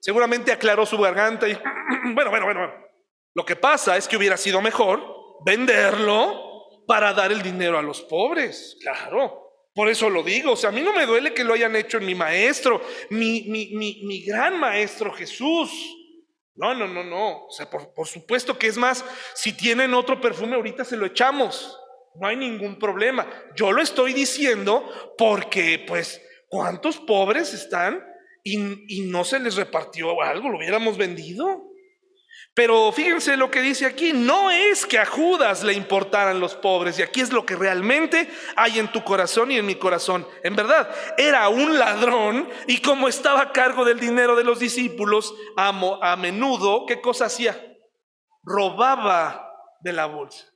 Speaker 1: seguramente aclaró su garganta y, bueno, bueno, bueno, lo que pasa es que hubiera sido mejor venderlo para dar el dinero a los pobres, claro. Por eso lo digo, o sea, a mí no me duele que lo hayan hecho en mi maestro, mi, mi, mi, mi gran maestro Jesús. No, no, no, no. O sea, por, supuesto que es más, si tienen otro perfume, ahorita se lo echamos. No hay ningún problema. Yo lo estoy diciendo porque, pues, ¿cuántos pobres están y, no se les repartió algo? ¿Lo hubiéramos vendido? Pero fíjense lo que dice aquí, no es que a Judas le importaran los pobres, y aquí es lo que realmente hay en tu corazón y en mi corazón. En verdad, era un ladrón y como estaba a cargo del dinero de los discípulos, a, menudo, ¿qué cosa hacía? Robaba de la bolsa.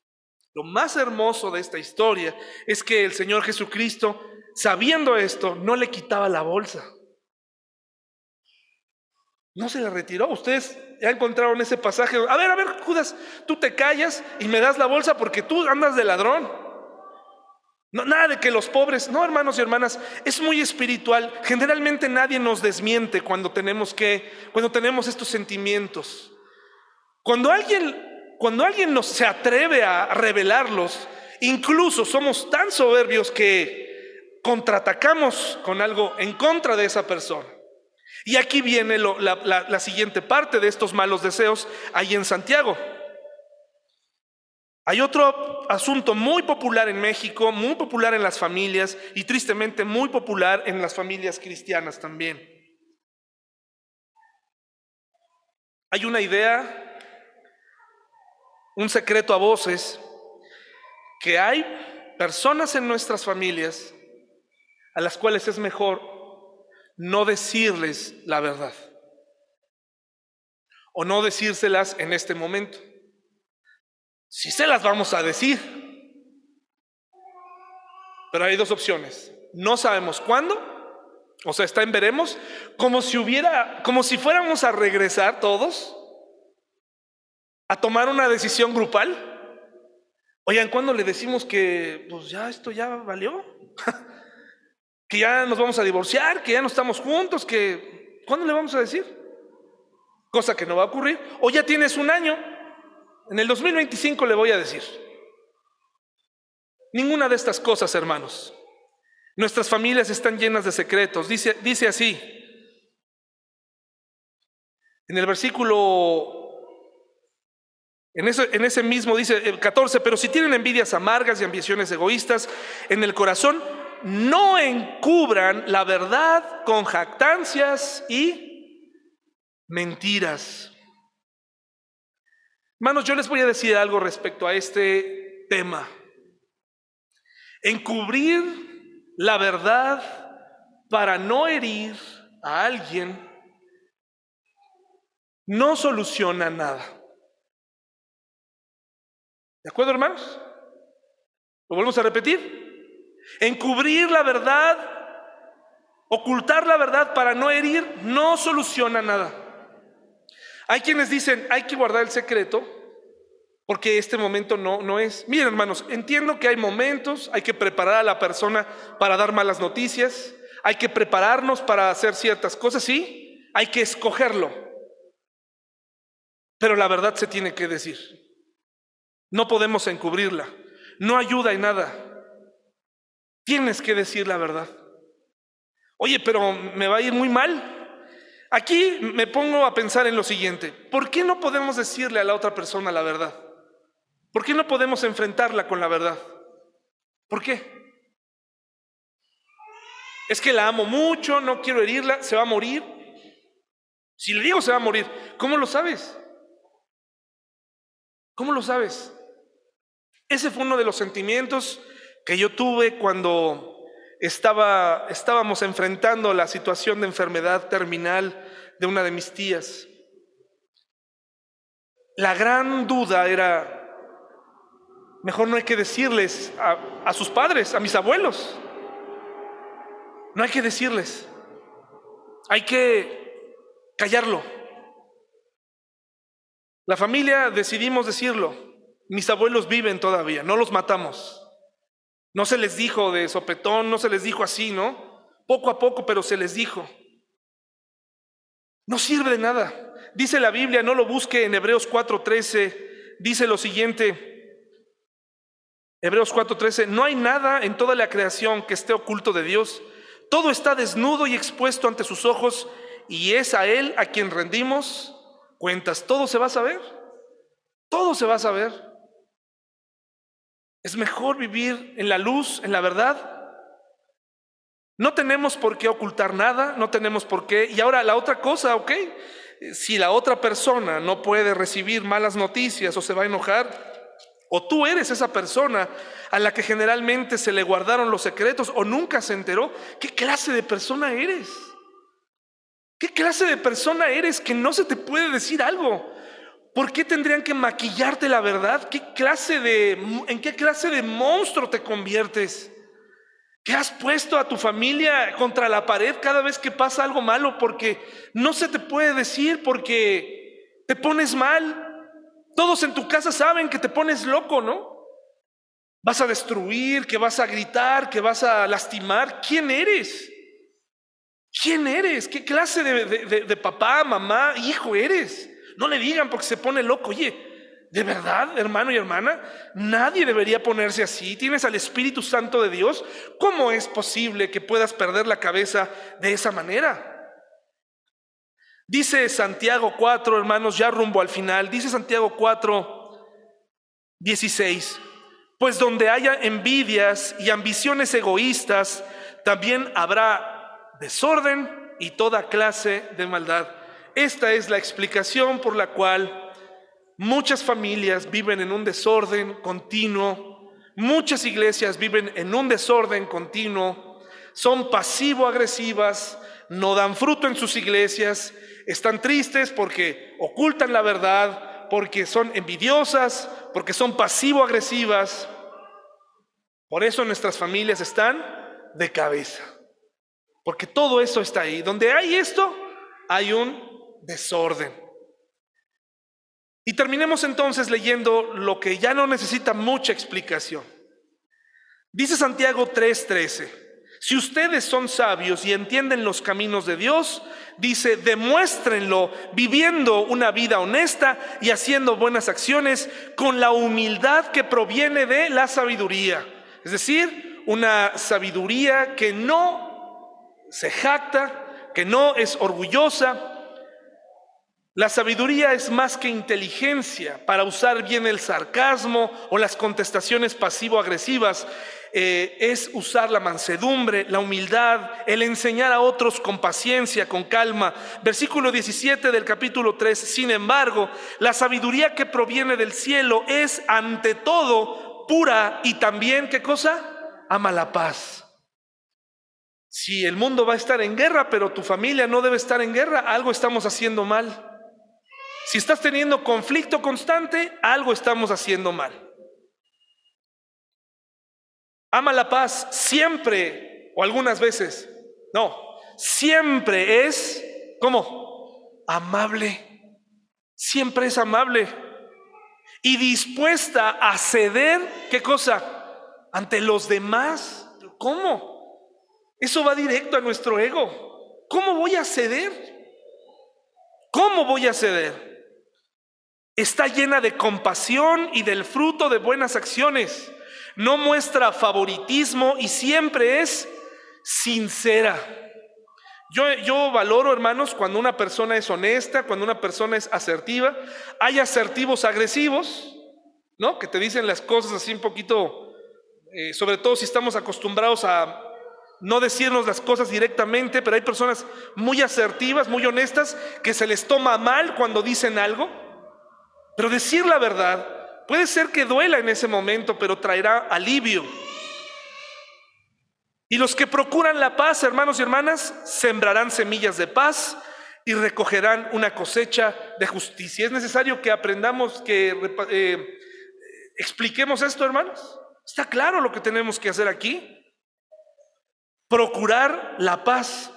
Speaker 1: Lo más hermoso de esta historia es que el Señor Jesucristo, sabiendo esto, no le quitaba la bolsa. No se la retiró. Ustedes ya encontraron ese pasaje. A ver, a ver, Judas, tú te callas y me das la bolsa porque tú andas de ladrón. No, nada de que los pobres, no hermanos y hermanas, es muy espiritual. Generalmente nadie nos desmiente cuando tenemos que, cuando tenemos estos sentimientos. Cuando alguien, cuando alguien nos se atreve a revelarlos, incluso somos tan soberbios que contraatacamos con algo en contra de esa persona. Y aquí viene la, siguiente parte de estos malos deseos, ahí en Santiago. Hay otro asunto muy popular en México, muy popular en las familias y tristemente muy popular en las familias cristianas también. Hay una idea, un secreto a voces, que hay personas en nuestras familias a las cuales es mejor no decirles la verdad o no decírselas en este momento. Si se las vamos a decir, pero hay dos opciones. No sabemos cuándo, o sea, está en veremos, como si hubiera, como si fuéramos a regresar todos a tomar una decisión grupal. Oigan, ¿cuándo le decimos que pues ya esto ya valió? que ya nos vamos a divorciar, que ya no estamos juntos, que ¿cuándo le vamos a decir? Cosa que no va a ocurrir. O ya tienes un año, en el 2025 le voy a decir. Ninguna de estas cosas, hermanos. Nuestras familias están llenas de secretos. Dice, dice así, en el versículo En ese, en ese mismo dice el 14, pero si tienen envidias amargas y ambiciones egoístas en el corazón, no encubran la verdad con jactancias y mentiras. Hermanos, yo les voy a decir algo respecto a este tema. Encubrir la verdad para no herir a alguien no soluciona nada. ¿De acuerdo, hermanos? ¿Lo volvemos a repetir? Encubrir la verdad, ocultar la verdad para no herir, no soluciona nada. Hay quienes dicen, hay que guardar el secreto porque este momento no, no es. Miren, hermanos, entiendo que hay momentos, hay que preparar a la persona para dar malas noticias, hay que prepararnos para hacer ciertas cosas, sí, hay que escogerlo. Pero la verdad se tiene que decir. No podemos encubrirla. No ayuda en nada. Tienes que decir la verdad. Oye, pero me va a ir muy mal. Aquí me pongo a pensar en lo siguiente. ¿Por qué no podemos decirle a la otra persona la verdad? ¿Por qué no podemos enfrentarla con la verdad? ¿Por qué? Es que la amo mucho, no quiero herirla, se va a morir. Si le digo se va a morir, ¿cómo lo sabes? ¿Cómo lo sabes? Ese fue uno de los sentimientos que yo tuve cuando estaba, estábamos enfrentando la situación de enfermedad terminal de una de mis tías. La gran duda era, mejor no hay que decirles a, a sus padres, a mis abuelos. No hay que decirles. Hay que callarlo. La familia decidimos decirlo. Mis abuelos viven todavía, no los matamos. No se les dijo de sopetón, no se les dijo así, ¿no? Poco a poco, pero se les dijo. No sirve de nada. Dice la Biblia, no lo busque en Hebreos 4:13, dice lo siguiente. Hebreos 4:13, no hay nada en toda la creación que esté oculto de Dios. Todo está desnudo y expuesto ante sus ojos y es a Él a quien rendimos cuentas. Todo se va a saber. Todo se va a saber. Es mejor vivir en la luz, en la verdad. No tenemos por qué ocultar nada, no tenemos por qué. Y ahora la otra cosa, ¿ok? Si la otra persona no puede recibir malas noticias o se va a enojar, o tú eres esa persona a la que generalmente se le guardaron los secretos o nunca se enteró, ¿qué clase de persona eres? ¿Qué clase de persona eres que no se te puede decir algo? ¿Por qué tendrían que maquillarte la verdad? ¿Qué clase de, ¿En qué clase de monstruo te conviertes? ¿Qué has puesto a tu familia contra la pared cada vez que pasa algo malo? Porque no se te puede decir, porque te pones mal. Todos en tu casa saben que te pones loco, ¿no? Vas a destruir, que vas a gritar, que vas a lastimar. ¿Quién eres? ¿Quién eres? ¿Qué clase de, de papá, mamá, hijo eres? No le digan porque se pone loco. Oye, ¿de verdad, hermano y hermana? Nadie debería ponerse así. Tienes al Espíritu Santo de Dios. ¿Cómo es posible que puedas perder la cabeza de esa manera? Dice Santiago 4, hermanos, ya rumbo al final. Dice Santiago 4, 16. Pues donde haya envidias y ambiciones egoístas, también habrá desorden y toda clase de maldad. Esta es la explicación por la cual muchas familias viven en un desorden continuo, muchas iglesias viven en un desorden continuo, son pasivo-agresivas, no dan fruto en sus iglesias, están tristes porque ocultan la verdad, porque son envidiosas, porque son pasivo-agresivas. Por eso nuestras familias están de cabeza, porque todo eso está ahí. Donde hay esto, hay un desorden. Y terminemos entonces leyendo lo que ya no necesita mucha explicación. Dice Santiago 3:13, si ustedes son sabios y entienden los caminos de Dios, dice, demuéstrenlo viviendo una vida honesta y haciendo buenas acciones con la humildad que proviene de la sabiduría. Es decir, una sabiduría que no se jacta, que no es orgullosa, La sabiduría es más que inteligencia para usar bien el sarcasmo o las contestaciones pasivo-agresivas. Eh, es usar la mansedumbre, la humildad, el enseñar a otros con paciencia, con calma. Versículo 17 del capítulo 3. Sin embargo, la sabiduría que proviene del cielo es ante todo pura y también, ¿qué cosa? Ama la paz. Si el mundo va a estar en guerra, pero tu familia no debe estar en guerra, algo estamos haciendo mal. Si estás teniendo conflicto constante, algo estamos haciendo mal. Ama la paz siempre o algunas veces. No, siempre es, ¿cómo? Amable. Siempre es amable. Y dispuesta a ceder, ¿qué cosa? Ante los demás. ¿Cómo? Eso va directo a nuestro ego. ¿Cómo voy a ceder? ¿Cómo voy a ceder? Está llena de compasión y del fruto de buenas acciones. No muestra favoritismo y siempre es sincera. Yo, yo, valoro, hermanos, cuando una persona es honesta, cuando una persona es asertiva. Hay asertivos agresivos, ¿no? Que te dicen las cosas así un poquito, eh, sobre todo si estamos acostumbrados a no decirnos las cosas directamente, pero hay personas muy asertivas, muy honestas, que se les toma mal cuando dicen algo. Pero decir la verdad puede ser que duela en ese momento, pero traerá alivio. Y los que procuran la paz, hermanos y hermanas, sembrarán semillas de paz y recogerán una cosecha de justicia. Es necesario que aprendamos, que eh, expliquemos esto, hermanos. Está claro lo que tenemos que hacer aquí. Procurar la paz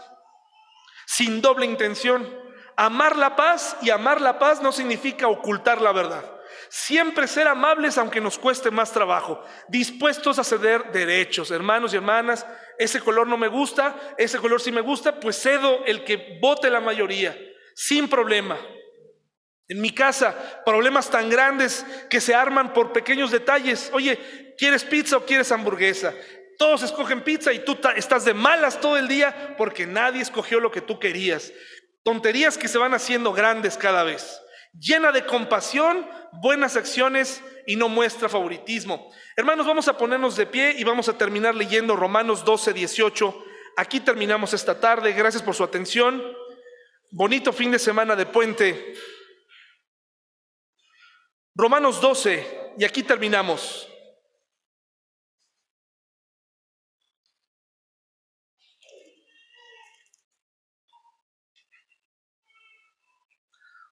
Speaker 1: sin doble intención. Amar la paz y amar la paz no significa ocultar la verdad. Siempre ser amables aunque nos cueste más trabajo, dispuestos a ceder derechos. Hermanos y hermanas, ese color no me gusta, ese color sí me gusta, pues cedo el que vote la mayoría, sin problema. En mi casa, problemas tan grandes que se arman por pequeños detalles. Oye, ¿quieres pizza o quieres hamburguesa? Todos escogen pizza y tú estás de malas todo el día porque nadie escogió lo que tú querías. Tonterías que se van haciendo grandes cada vez. Llena de compasión, buenas acciones y no muestra favoritismo. Hermanos, vamos a ponernos de pie y vamos a terminar leyendo Romanos 12, 18. Aquí terminamos esta tarde. Gracias por su atención. Bonito fin de semana de puente. Romanos 12, y aquí terminamos.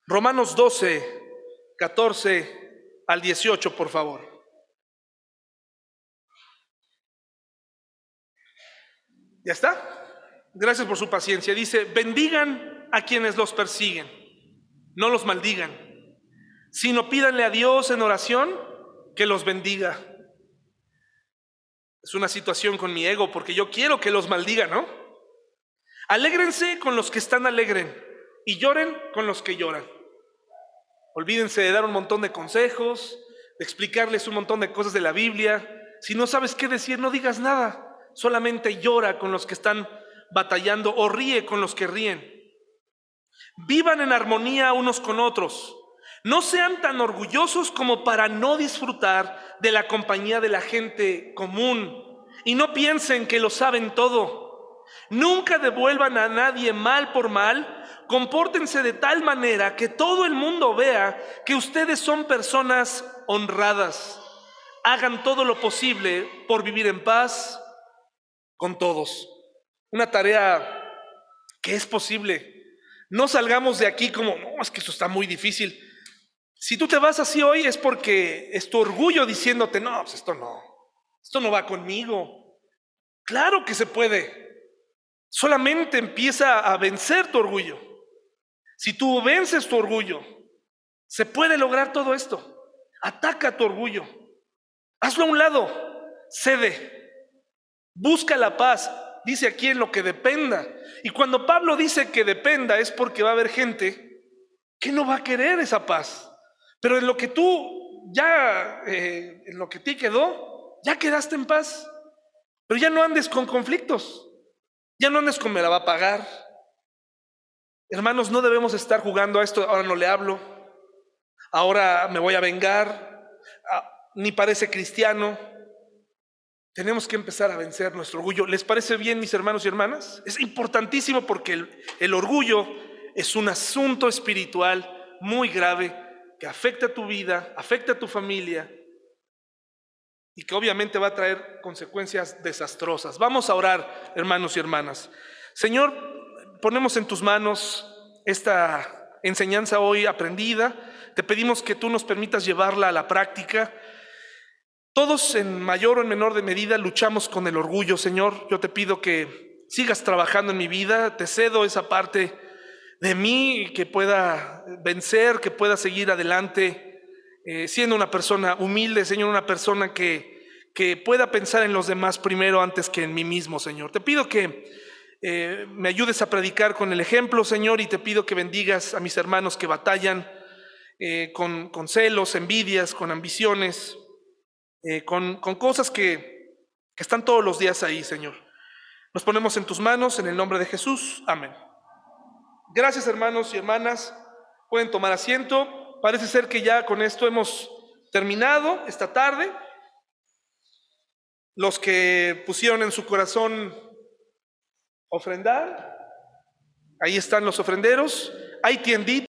Speaker 1: Romanos 12, 14 al 18, por favor. ¿Ya está? Gracias por su paciencia. Dice, bendigan a quienes los persiguen, no los maldigan, sino pídanle a Dios en oración que los bendiga. Es una situación con mi ego porque yo quiero que los maldiga, ¿no? Alégrense con los que están alegren y lloren con los que lloran. Olvídense de dar un montón de consejos, de explicarles un montón de cosas de la Biblia. Si no sabes qué decir, no digas nada. Solamente llora con los que están batallando o ríe con los que ríen. Vivan en armonía unos con otros. No sean tan orgullosos como para no disfrutar de la compañía de la gente común. Y no piensen que lo saben todo. Nunca devuelvan a nadie mal por mal, compórtense de tal manera que todo el mundo vea que ustedes son personas honradas. Hagan todo lo posible por vivir en paz con todos. Una tarea que es posible. No salgamos de aquí como, no, es que esto está muy difícil. Si tú te vas así hoy es porque es tu orgullo diciéndote, no, pues esto no, esto no va conmigo. Claro que se puede. Solamente empieza a vencer tu orgullo. Si tú vences tu orgullo, se puede lograr todo esto. Ataca tu orgullo. Hazlo a un lado. Cede. Busca la paz. Dice aquí en lo que dependa. Y cuando Pablo dice que dependa es porque va a haber gente que no va a querer esa paz. Pero en lo que tú ya, eh, en lo que ti quedó, ya quedaste en paz. Pero ya no andes con conflictos. Ya no andes con me la va a pagar Hermanos, no debemos estar jugando a esto, ahora no le hablo, ahora me voy a vengar, ah, ni parece cristiano. Tenemos que empezar a vencer nuestro orgullo. ¿Les parece bien, mis hermanos y hermanas? Es importantísimo porque el, el orgullo es un asunto espiritual muy grave que afecta a tu vida, afecta a tu familia y que obviamente va a traer consecuencias desastrosas. Vamos a orar, hermanos y hermanas. Señor, ponemos en tus manos esta enseñanza hoy aprendida. Te pedimos que tú nos permitas llevarla a la práctica. Todos en mayor o en menor de medida luchamos con el orgullo, Señor. Yo te pido que sigas trabajando en mi vida. Te cedo esa parte de mí que pueda vencer, que pueda seguir adelante, eh, siendo una persona humilde, Señor, una persona que, que pueda pensar en los demás primero antes que en mí mismo, Señor. Te pido que eh, me ayudes a predicar con el ejemplo, Señor, y te pido que bendigas a mis hermanos que batallan eh, con, con, celos, envidias, con ambiciones, con, con, cosas que, que están todos los días ahí, Señor. Nos ponemos en tus manos, en el nombre de Jesús. Amén. Gracias hermanos y hermanas. Pueden tomar asiento. Parece ser que ya con esto hemos terminado esta tarde. Los que pusieron en su corazón ofrendar, ahí están los ofrenderos. Hay tienditas.